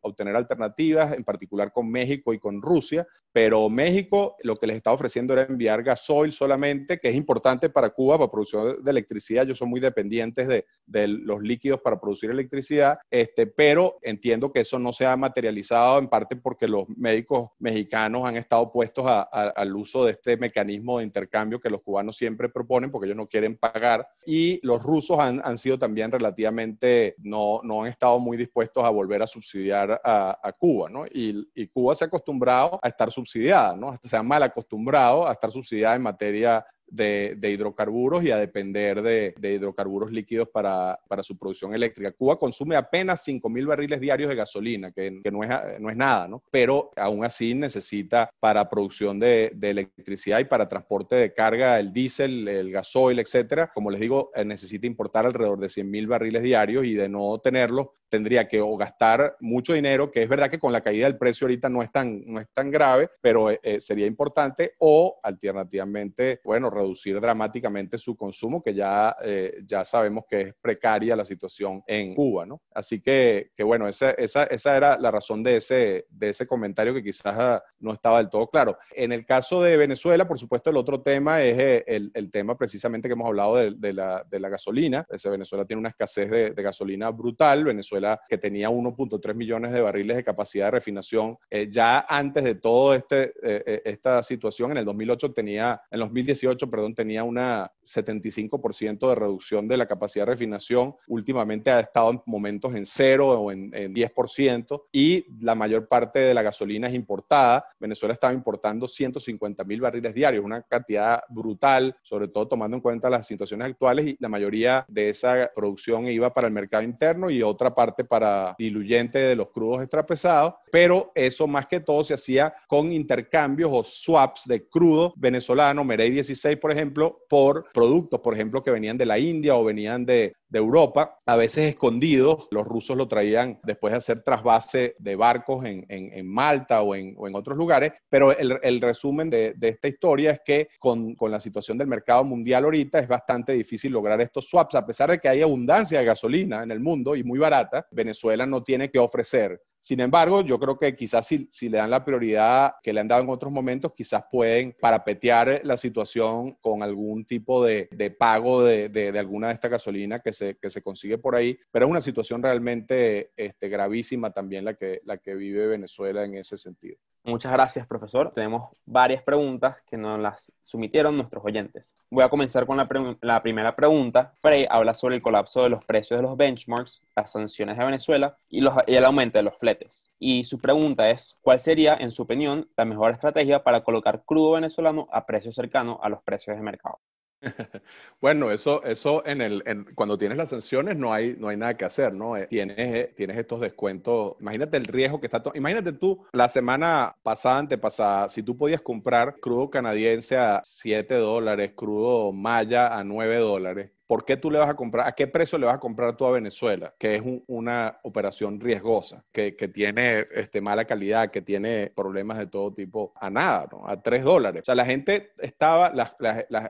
obtener alternativas, en particular con México y con Rusia, pero México lo que les estaba ofreciendo era enviar gasoil solamente, que es importante para Cuba, para producción de electricidad. Ellos son muy dependientes de, de los líquidos para producir electricidad, este, pero entiendo que eso no se ha materializado en parte porque los médicos mexicanos han estado puestos al uso de este mecanismo de intercambio que los cubanos siempre proponen porque ellos no quieren pagar y los rusos han, han sido también relativamente, no, no, han estado muy dispuestos a volver a subsidiar a, Cuba, ¿no? Y, Cuba se ha acostumbrado a estar subsidiada, ¿no? Se ha mal acostumbrado a estar subsidiada en materia de, hidrocarburos y a depender de, hidrocarburos líquidos para, su producción eléctrica. Cuba consume apenas 5.000 barriles diarios de gasolina, que, no, es, no, es, nada, ¿no? Pero aún así necesita para producción de, electricidad y para transporte de carga el diésel, el gasoil, etcétera. Como les digo, eh, necesita importar alrededor de 100.000 barriles diarios y de no tenerlos tendría que o gastar mucho dinero, que es verdad que con la caída del precio ahorita no es tan, no es tan grave, pero eh, eh, sería importante, o alternativamente, bueno, reducir dramáticamente su consumo, que ya, eh, ya sabemos que es precaria la situación en Cuba, ¿no? Así que, que bueno, esa, esa, esa, era la razón de ese, de ese comentario que quizás ah, no estaba del todo claro. En el caso de Venezuela, por supuesto, el otro tema es el, el tema precisamente que hemos hablado de, de, la, de la, gasolina. Venezuela tiene una escasez de, gasolina brutal. Venezuela que tenía 1.3 millones de barriles de capacidad de refinación, eh, ya antes de todo este, eh, eh, esta situación, en el 2008 tenía, en 2018, perdón, tenía una 75% de reducción de la capacidad de refinación. Últimamente ha estado en momentos en cero o en, en 10% y la mayor parte de la gasolina es importada. Venezuela estaba importando 150 mil barriles diarios, una cantidad brutal, sobre todo tomando en cuenta las situaciones actuales y la mayoría de esa producción iba para el mercado interno y otra parte para diluyente de los crudos extrapesados, pero eso más que todo se hacía con intercambios o swaps de crudo venezolano, Merey 16, por ejemplo, por productos, por ejemplo, que venían de la India o venían de, de Europa, a veces escondidos. Los rusos lo traían después de hacer trasvase de barcos en, en, Malta o en, o en, otros lugares, pero el, el resumen de, de, esta historia es que con, con, la situación del mercado mundial ahorita es bastante difícil lograr estos swaps, a pesar de que hay abundancia de gasolina en el mundo y muy barata, Venezuela no tiene que ofrecer sin embargo, yo creo que quizás si, si, le dan la prioridad que le han dado en otros momentos, quizás pueden parapetear la situación con algún tipo de, de pago de, de, alguna de estas gasolinas que se, que se consigue por ahí, pero es una situación realmente este, gravísima también la que, la que vive Venezuela en ese sentido. Muchas gracias, profesor. Tenemos varias preguntas que nos las sumitieron nuestros oyentes. Voy a comenzar con la, la, primera pregunta. Frey habla sobre el colapso de los precios de los benchmarks, las sanciones de Venezuela y, los, y el aumento de los fletes. Y su pregunta es, ¿cuál sería, en su opinión, la mejor estrategia para colocar crudo venezolano a precios cercanos a los precios de mercado? Bueno, eso, eso en el, cuando tienes las sanciones no hay, no hay nada que hacer, ¿no? Eh, tienes, eh, tienes estos descuentos. Imagínate el riesgo que está. Imagínate tú, la semana pasada, antepasada, si tú podías comprar crudo canadiense a 7 dólares, crudo maya a 9 dólares, ¿por qué tú le vas a comprar, a qué precio le vas a comprar tú a Venezuela? Que es una operación riesgosa, que, tiene este, mala calidad, que tiene problemas de todo tipo, a nada, ¿no? A tres dólares. O sea, la gente estaba,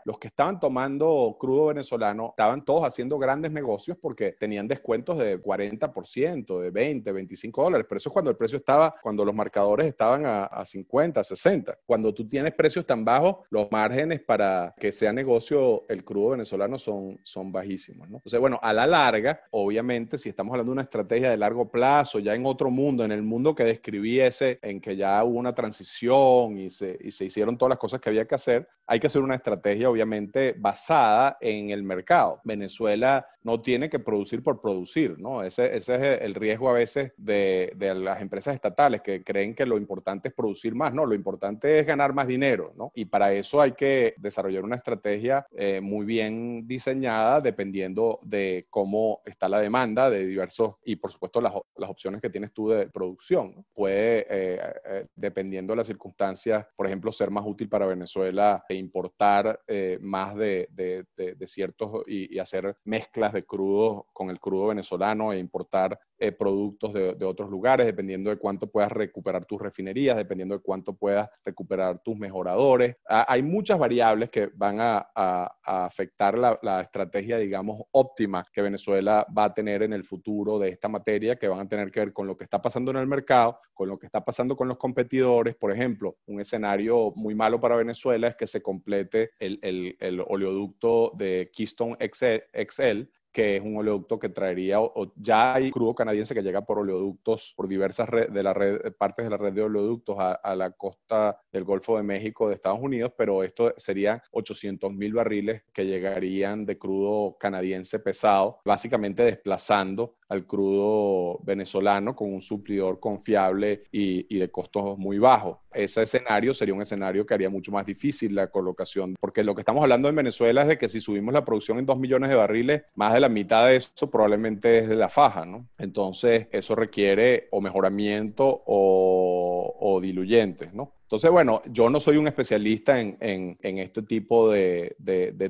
los que estaban tomando crudo venezolano, estaban todos haciendo grandes negocios porque tenían descuentos de 40%, de 20, 25 dólares. Pero eso es cuando el precio estaba, cuando los marcadores estaban a, a 50, 60. Cuando tú tienes precios tan bajos, los márgenes para que sea negocio el crudo venezolano son son bajísimos. ¿no? Entonces, bueno, a la larga, obviamente, si estamos hablando de una estrategia de largo plazo, ya en otro mundo, en el mundo que describí ese, en que ya hubo una transición y se, y se hicieron todas las cosas que había que hacer, hay que hacer una estrategia, obviamente, basada en el mercado. Venezuela no tiene que producir por producir, ¿no? Ese, ese es el riesgo a veces de, de, las empresas estatales que creen que lo importante es producir más, no, lo importante es ganar más dinero, ¿no? Y para eso hay que desarrollar una estrategia eh, muy bien diseñada dependiendo de cómo está la demanda de diversos y por supuesto las, las opciones que tienes tú de producción. Puede, eh, eh, dependiendo de las circunstancias, por ejemplo, ser más útil para Venezuela e importar eh, más de, de, de, ciertos y, y, hacer mezclas de crudo con el crudo venezolano e importar eh, productos de, otros lugares, dependiendo de cuánto puedas recuperar tus refinerías, dependiendo de cuánto puedas recuperar tus mejoradores. Ah, hay muchas variables que van a, afectar la, la, estrategia, digamos, óptima que Venezuela va a tener en el futuro de esta materia, que van a tener que ver con lo que está pasando en el mercado, con lo que está pasando con los competidores. Por ejemplo, un escenario muy malo para Venezuela es que se complete el, el, el oleoducto de Keystone XL que es un oleoducto que traería, o, ya hay crudo canadiense que llega por oleoductos, por diversas de la red, partes de la red de oleoductos a, la costa del Golfo de México de Estados Unidos, pero esto serían 800 mil barriles que llegarían de crudo canadiense pesado, básicamente desplazando al crudo venezolano con un suplidor confiable y, y de costos muy bajos. Ese escenario sería un escenario que haría mucho más difícil la colocación, porque lo que estamos hablando en Venezuela es de que si subimos la producción en 2 millones de barriles, más de la mitad de eso probablemente es de la faja, ¿no? Entonces, eso requiere o mejoramiento o, o diluyentes, ¿no? Entonces, bueno, yo no soy un especialista en, en, este tipo de,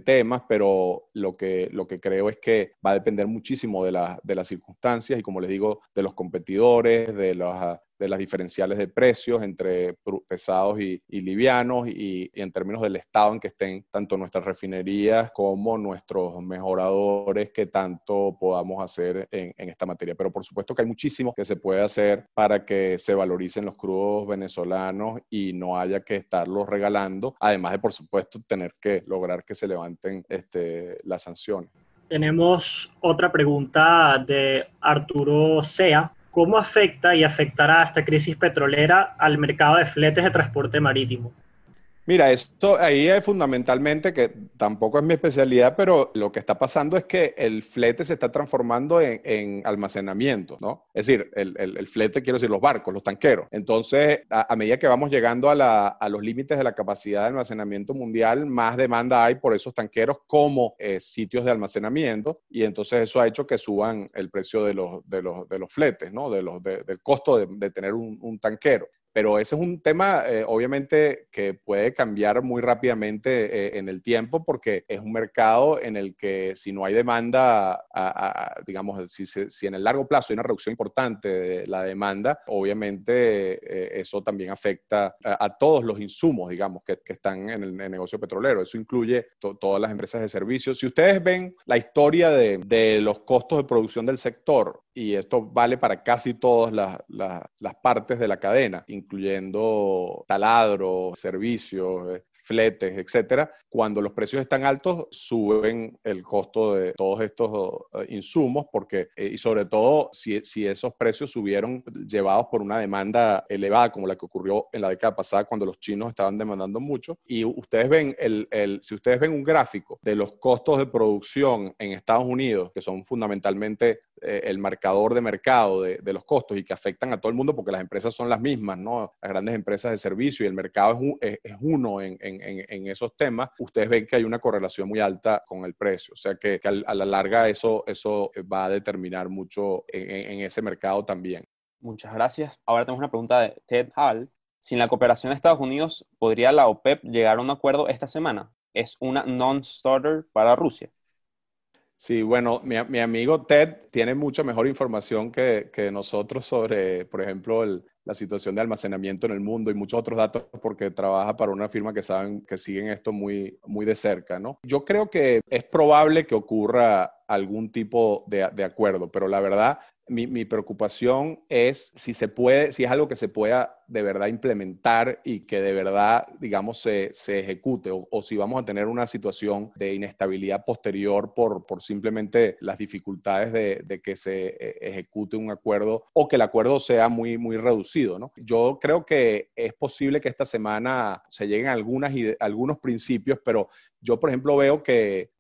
temas, pero lo que, lo que creo es que va a depender muchísimo de, de las circunstancias y, como les digo, de los competidores, de los de las diferenciales de precios entre pesados y, livianos y, en términos del estado en que estén tanto nuestras refinerías como nuestros mejoradores que tanto podamos hacer en, esta materia. Pero por supuesto que hay muchísimo que se puede hacer para que se valoricen los crudos venezolanos y no haya que estarlos regalando, además de por supuesto tener que lograr que se levanten este, las sanciones. Tenemos otra pregunta de Arturo Sea. ¿Cómo afecta y afectará esta crisis petrolera al mercado de fletes de transporte marítimo? Mira, esto ahí es fundamentalmente que tampoco es mi especialidad, pero lo que está pasando es que el flete se está transformando en, almacenamiento, ¿no? Es decir, el, flete, quiero decir, los barcos, los tanqueros. Entonces, a, medida que vamos llegando a, los límites de la capacidad de almacenamiento mundial, más demanda hay por esos tanqueros como eh, sitios de almacenamiento, y entonces eso ha hecho que suban el precio de los, de los, de los fletes, ¿no? De los, del costo de, tener un tanquero. Pero ese es un tema, eh, obviamente, que puede cambiar muy rápidamente eh, en el tiempo porque es un mercado en el que si no hay demanda, digamos, si, si, en el largo plazo hay una reducción importante de la demanda, obviamente eh, eso también afecta a, todos los insumos, digamos, que, están en el, negocio petrolero. Eso incluye todas las empresas de servicios. Si ustedes ven la historia de, de los costos de producción del sector, y esto vale para casi todas las partes de la cadena, incluyendo taladro, servicios, eh, fletes, etcétera, cuando los precios están altos, suben el costo de todos estos eh, insumos, porque, eh, y sobre todo si, si, esos precios subieron llevados por una demanda elevada, como la que ocurrió en la década pasada cuando los chinos estaban demandando mucho. Y ustedes ven, el, el, si ustedes ven un gráfico de los costos de producción en Estados Unidos, que son fundamentalmente eh, el marcador de mercado de, los costos y que afectan a todo el mundo porque las empresas son las mismas, ¿no? Las grandes empresas de servicio y el mercado es, uno en, esos temas, ustedes ven que hay una correlación muy alta con el precio. O sea que, a la larga eso, eso va a determinar mucho en, ese mercado también. Muchas gracias. Ahora tenemos una pregunta de Ted Hall. Sin la cooperación de Estados Unidos, ¿podría la OPEP llegar a un acuerdo esta semana? Es una non-starter para Rusia. Sí, bueno, mi, mi, amigo Ted tiene mucha mejor información que, que nosotros sobre, por ejemplo, el, la situación de almacenamiento en el mundo y muchos otros datos porque trabaja para una firma que saben que siguen esto muy, muy de cerca, ¿no? Yo creo que es probable que ocurra algún tipo de, de acuerdo, pero la verdad mi, mi, preocupación es si se puede, si es algo que se pueda de verdad implementar y que de verdad, digamos, se, se ejecute, o, o, si vamos a tener una situación de inestabilidad posterior por, por simplemente las dificultades de, de, que se eh, ejecute un acuerdo o que el acuerdo sea muy, muy reducido, ¿no? Yo creo que es posible que esta semana se lleguen algunas, algunos principios, pero yo, por ejemplo, veo que,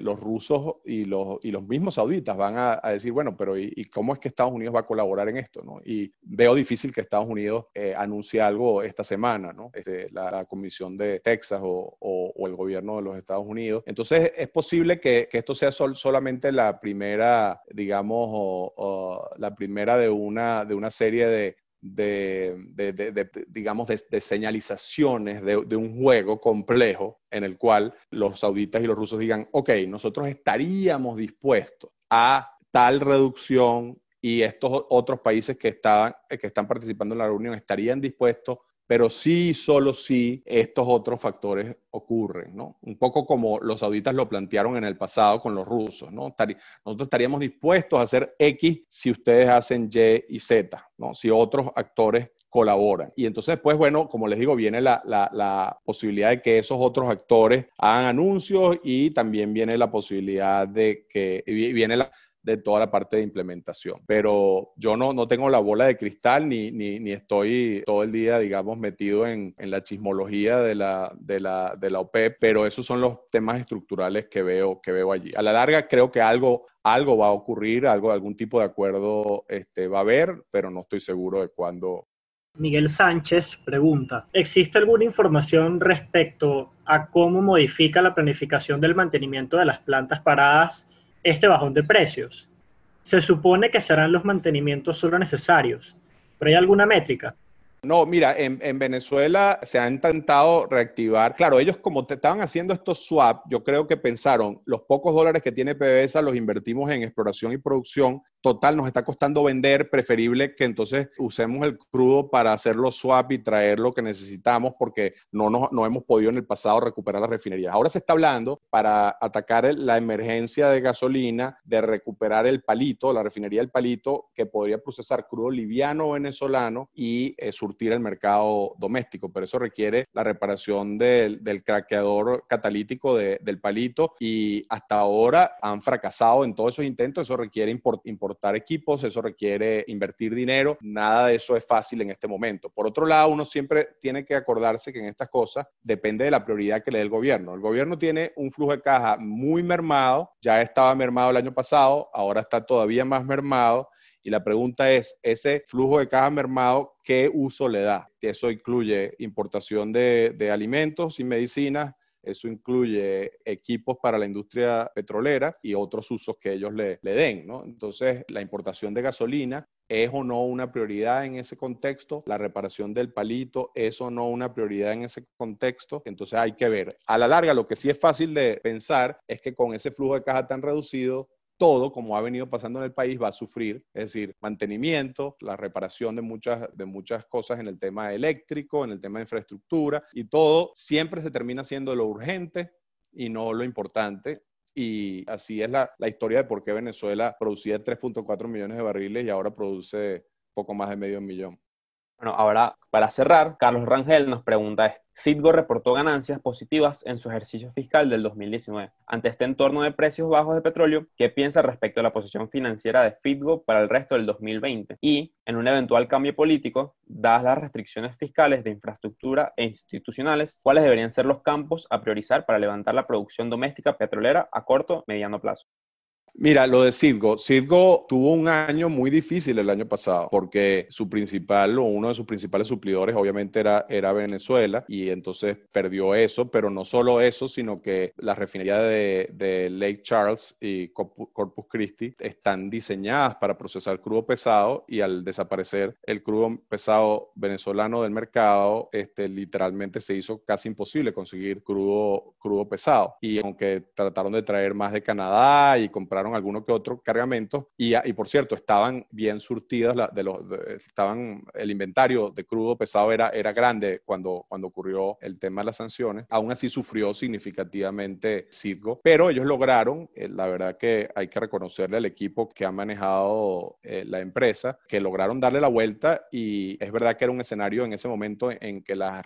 los rusos y los, y los mismos sauditas van a, decir, bueno, pero ¿y, ¿y, cómo es que Estados Unidos va a colaborar en esto? ¿no? Y veo difícil que Estados Unidos eh, anuncie algo esta semana, ¿no? Este, la, Comisión de Texas o, el gobierno de los Estados Unidos. Entonces, es posible que, que esto sea sol, solamente la primera, digamos, o, la primera de una, de una serie de, de, de, de, de, digamos, de, señalizaciones de, un juego complejo en el cual los sauditas y los rusos digan, ok, nosotros estaríamos dispuestos a tal reducción y estos otros países que, estaban, que están participando en la reunión estarían dispuestos pero sí, solo si estos otros factores ocurren, ¿no? Un poco como los sauditas lo plantearon en el pasado con los rusos, ¿no? Nosotros estaríamos dispuestos a hacer X si ustedes hacen Y y Z, ¿no? Si otros actores colaboran. Y entonces, pues, bueno, como les digo, viene la, la, la, posibilidad de que esos otros actores hagan anuncios y también viene la posibilidad de que viene la, de toda la parte de implementación. Pero yo no, no tengo la bola de cristal ni, ni, estoy todo el día, digamos, metido en, en la chismología de la, de, la, de la OPEP, pero esos son los temas estructurales que veo, que veo allí. A la larga creo que algo, algo va a ocurrir, algo, algún tipo de acuerdo este, va a haber, pero no estoy seguro de cuándo. Miguel Sánchez pregunta, ¿existe alguna información respecto a cómo modifica la planificación del mantenimiento de las plantas paradas este bajón de precios. Se supone que serán los mantenimientos solo necesarios, pero ¿hay alguna métrica? No, mira, en, en, Venezuela se ha intentado reactivar. Claro, ellos como te estaban haciendo estos swap, yo creo que pensaron, los pocos dólares que tiene PDVSA los invertimos en exploración y producción total nos está costando vender, preferible que entonces usemos el crudo para hacer los swap y traer lo que necesitamos porque no, no, no hemos podido en el pasado recuperar las refinerías. Ahora se está hablando para atacar la emergencia de gasolina, de recuperar el palito, la refinería del palito, que podría procesar crudo liviano venezolano y eh, surtir el mercado doméstico, pero eso requiere la reparación del, del craqueador catalítico de, del palito y hasta ahora han fracasado en todos esos intentos, eso requiere import, import equipos, eso requiere invertir dinero, nada de eso es fácil en este momento. Por otro lado, uno siempre tiene que acordarse que en estas cosas depende de la prioridad que le dé el gobierno. El gobierno tiene un flujo de caja muy mermado, ya estaba mermado el año pasado, ahora está todavía más mermado. Y la pregunta es, ese flujo de caja mermado, ¿qué uso le da? Eso incluye importación de, alimentos y medicinas, eso incluye equipos para la industria petrolera y otros usos que ellos le, le den, ¿no? Entonces, la importación de gasolina ¿Es o no una prioridad en ese contexto? La reparación del palito es o no una prioridad en ese contexto? Entonces hay que ver. A la larga, lo que sí es fácil de pensar es que con ese flujo de caja tan reducido, todo, como ha venido pasando en el país, va a sufrir, es decir, mantenimiento, la reparación de muchas, de muchas cosas en el tema eléctrico, en el tema de infraestructura, y todo siempre se termina siendo lo urgente y no lo importante. y así es la, la historia de por qué Venezuela producía 3.4 millones de barriles y ahora produce poco más de medio millón. Bueno, ahora para cerrar, Carlos Rangel nos pregunta esto. Citgo reportó ganancias positivas en su ejercicio fiscal del 2019. Ante este entorno de precios bajos de petróleo, ¿qué piensa respecto a la posición financiera de Fitgo para el resto del 2020? Y, en un eventual cambio político, dadas las restricciones fiscales de infraestructura e institucionales, ¿cuáles deberían ser los campos a priorizar para levantar la producción doméstica petrolera a corto mediano plazo? Mira, lo de Citgo. Citgo tuvo un año muy difícil el año pasado porque su principal o uno de sus principales suplidores obviamente era, era Venezuela y entonces perdió eso, pero no solo eso, sino que la refinería de, de Lake Charles y Corpus Christi están diseñadas para procesar crudo pesado y al desaparecer el crudo pesado venezolano del mercado, este, literalmente se hizo casi imposible conseguir crudo, crudo pesado. Y aunque trataron de traer más de Canadá y comprar alguno que otro cargamento y, por cierto, estaban bien surtidas, de los, estaban, el inventario de crudo pesado era, era grande cuando, cuando ocurrió el tema de las sanciones. Aún así sufrió significativamente Citgo, pero ellos lograron, eh, la verdad que hay que reconocerle al equipo que ha manejado eh, la empresa, que lograron darle la vuelta y es verdad que era un escenario en ese momento en que las,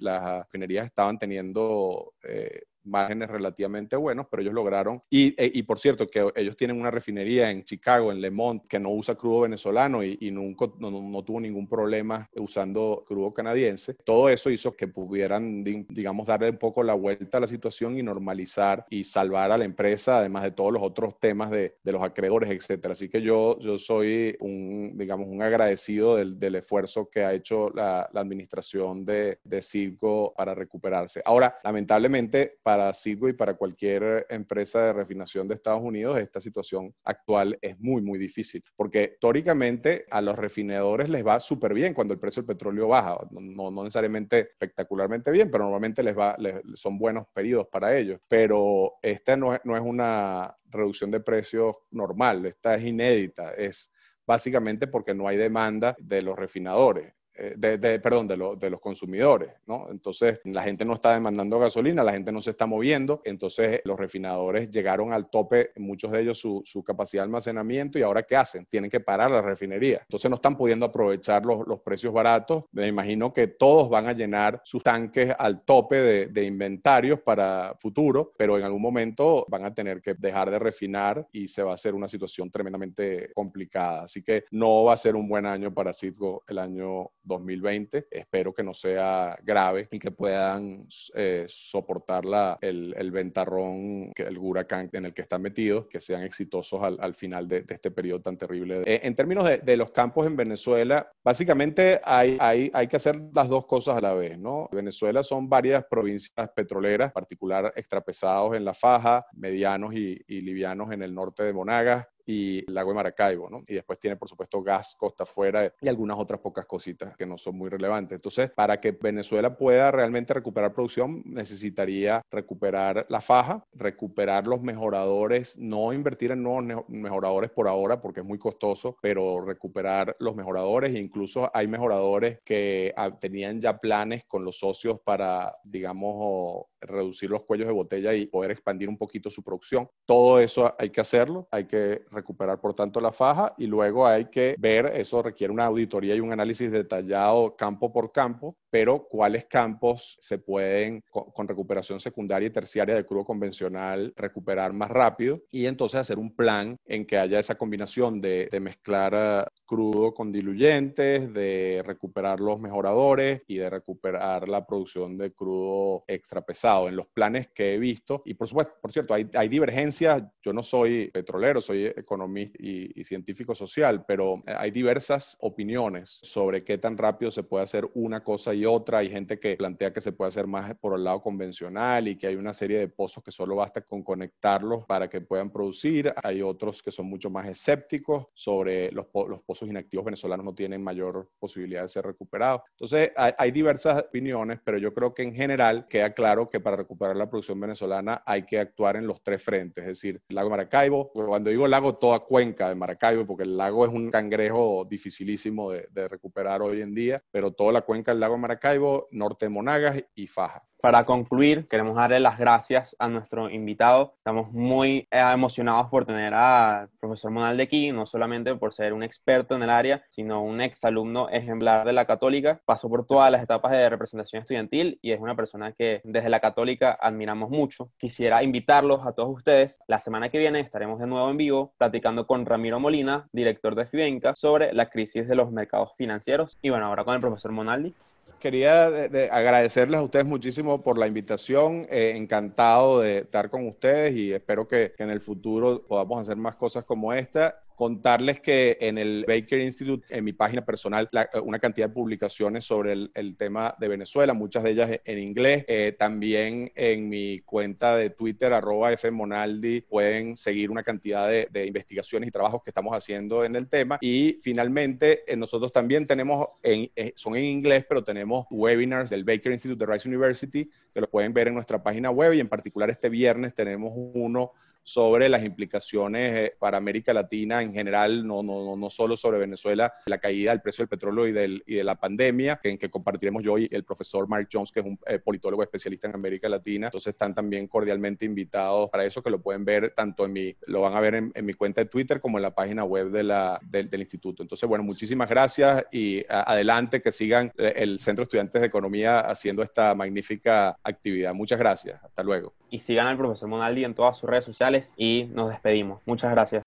las refinerías estaban teniendo... Eh, márgenes relativamente buenos, pero ellos lograron, y, e, y, por cierto, que ellos tienen una refinería en Chicago, en Lemont, que no usa crudo venezolano y, y nunca, no, no, tuvo ningún problema usando crudo canadiense. Todo eso hizo que pudieran, digamos, darle un poco la vuelta a la situación y normalizar y salvar a la empresa, además de todos los otros temas de, de los acreedores, etcétera. Así que yo, yo soy un, digamos, un agradecido del, del esfuerzo que ha hecho la, la administración de, de Circo para recuperarse. Ahora, lamentablemente, para para Citgo y para cualquier empresa de refinación de Estados Unidos, esta situación actual es muy, muy difícil, porque teóricamente a los refinadores les va súper bien cuando el precio del petróleo baja, no, no, necesariamente espectacularmente bien, pero normalmente les va, son buenos periodos para ellos, pero esta no es, no es una reducción de precios normal, esta es inédita, es básicamente porque no hay demanda de los refinadores. Eh, de, perdón, de, de, los consumidores, ¿no? Entonces, la gente no está demandando gasolina, la gente no se está moviendo, entonces los refinadores llegaron al tope, muchos de ellos su, su capacidad de almacenamiento y ahora ¿qué hacen? Tienen que parar la refinería. Entonces no están pudiendo aprovechar los, los precios baratos. Me imagino que todos van a llenar sus tanques al tope de, de inventarios para futuro, pero en algún momento van a tener que dejar de refinar y se va a hacer una situación tremendamente complicada. Así que no va a ser un buen año para Citgo el año 2020. Espero que no sea grave y que puedan eh, soportar la, el, el, ventarrón, el huracán en el que están metidos, que sean exitosos al, al final de, de, este periodo tan terrible. Eh, en términos de, de, los campos en Venezuela, básicamente hay, hay, hay que hacer las dos cosas a la vez, ¿no? Venezuela son varias provincias petroleras, particular extrapesados en la faja, medianos y, y livianos en el norte de Monagas, y el lago de Maracaibo, ¿no? Y después tiene, por supuesto, gas costa afuera y algunas otras pocas cositas que no son muy relevantes. Entonces, para que Venezuela pueda realmente recuperar producción, necesitaría recuperar la faja, recuperar los mejoradores, no invertir en nuevos mejoradores por ahora porque es muy costoso, pero recuperar los mejoradores incluso hay mejoradores que ah, tenían ya planes con los socios para, digamos, reducir los cuellos de botella y poder expandir un poquito su producción. Todo eso hay que hacerlo, hay que recuperar por tanto la faja y luego hay que ver, eso requiere una auditoría y un análisis detallado campo por campo, pero cuáles campos se pueden con, recuperación secundaria y terciaria de crudo convencional recuperar más rápido y entonces hacer un plan en que haya esa combinación de, de mezclar uh, crudo con diluyentes, de recuperar los mejoradores y de recuperar la producción de crudo extra pesado en los planes que he visto. Y por supuesto, por cierto, hay, hay divergencias. Yo no soy petrolero, soy economista y, y científico social, pero hay diversas opiniones sobre qué tan rápido se puede hacer una cosa y otra. Hay gente que plantea que se puede hacer más por el lado convencional y que hay una serie de pozos que solo basta con conectarlos para que puedan producir. Hay otros que son mucho más escépticos sobre los, los pozos inactivos venezolanos no tienen mayor posibilidad de ser recuperados. Entonces, hay, hay diversas opiniones, pero yo creo que en general queda claro que para recuperar la producción venezolana hay que actuar en los tres frentes, es decir, el lago Maracaibo, cuando digo lago, toda cuenca de Maracaibo, porque el lago es un cangrejo dificilísimo de, de recuperar hoy en día, pero toda la cuenca del lago Maracaibo, norte de Monagas y Faja. Para concluir, queremos darle las gracias a nuestro invitado. Estamos muy eh, emocionados por tener al profesor Monaldi aquí, no solamente por ser un experto en el área, sino un exalumno ejemplar de la Católica. Pasó por todas las etapas de representación estudiantil y es una persona que desde la Católica admiramos mucho. Quisiera invitarlos a todos ustedes. La semana que viene estaremos de nuevo en vivo platicando con Ramiro Molina, director de Fibenca, sobre la crisis de los mercados financieros. Y bueno, ahora con el profesor Monaldi quería agradecerles a ustedes muchísimo por la invitación. Eh, encantado de estar con ustedes y espero que, que, en el futuro podamos hacer más cosas como esta contarles que en el Baker Institute, en mi página personal, eh, una cantidad de publicaciones sobre el, tema de Venezuela, muchas de ellas en inglés. Eh, también en mi cuenta de Twitter, arroba fmonaldi, pueden seguir una cantidad de, investigaciones y trabajos que estamos haciendo en el tema. Y finalmente, eh, nosotros también tenemos, en, son en inglés, pero tenemos webinars del Baker Institute de Rice University, que lo pueden ver en nuestra página web y en particular este viernes tenemos uno sobre las implicaciones eh, para América Latina en general, no, no, no solo sobre Venezuela, la caída del precio del petróleo y, del, y de la pandemia, que, en que compartiremos yo y el profesor Mark Jones, que es un eh, politólogo especialista en América Latina. Entonces están también cordialmente invitados para eso, que lo pueden ver tanto en mi, lo van a ver en, mi cuenta de Twitter como en la página web de la, del, instituto. Entonces, bueno, muchísimas gracias y adelante que sigan eh, el Centro de Estudiantes de Economía haciendo esta magnífica actividad. Muchas gracias. Hasta luego. Y sigan al profesor Monaldi en todas sus redes sociales y nos despedimos. Muchas gracias.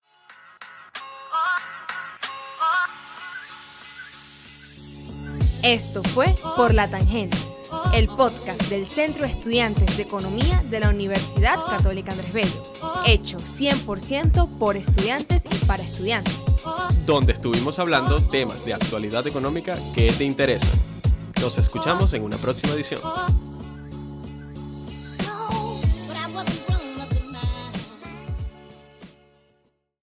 Esto fue Por la Tangente, el podcast del Centro de Estudiantes de Economía de la Universidad Católica Andrés Bello, hecho 100% por estudiantes y para estudiantes. Donde estuvimos hablando temas de actualidad económica que te interesan. Nos escuchamos en una próxima edición.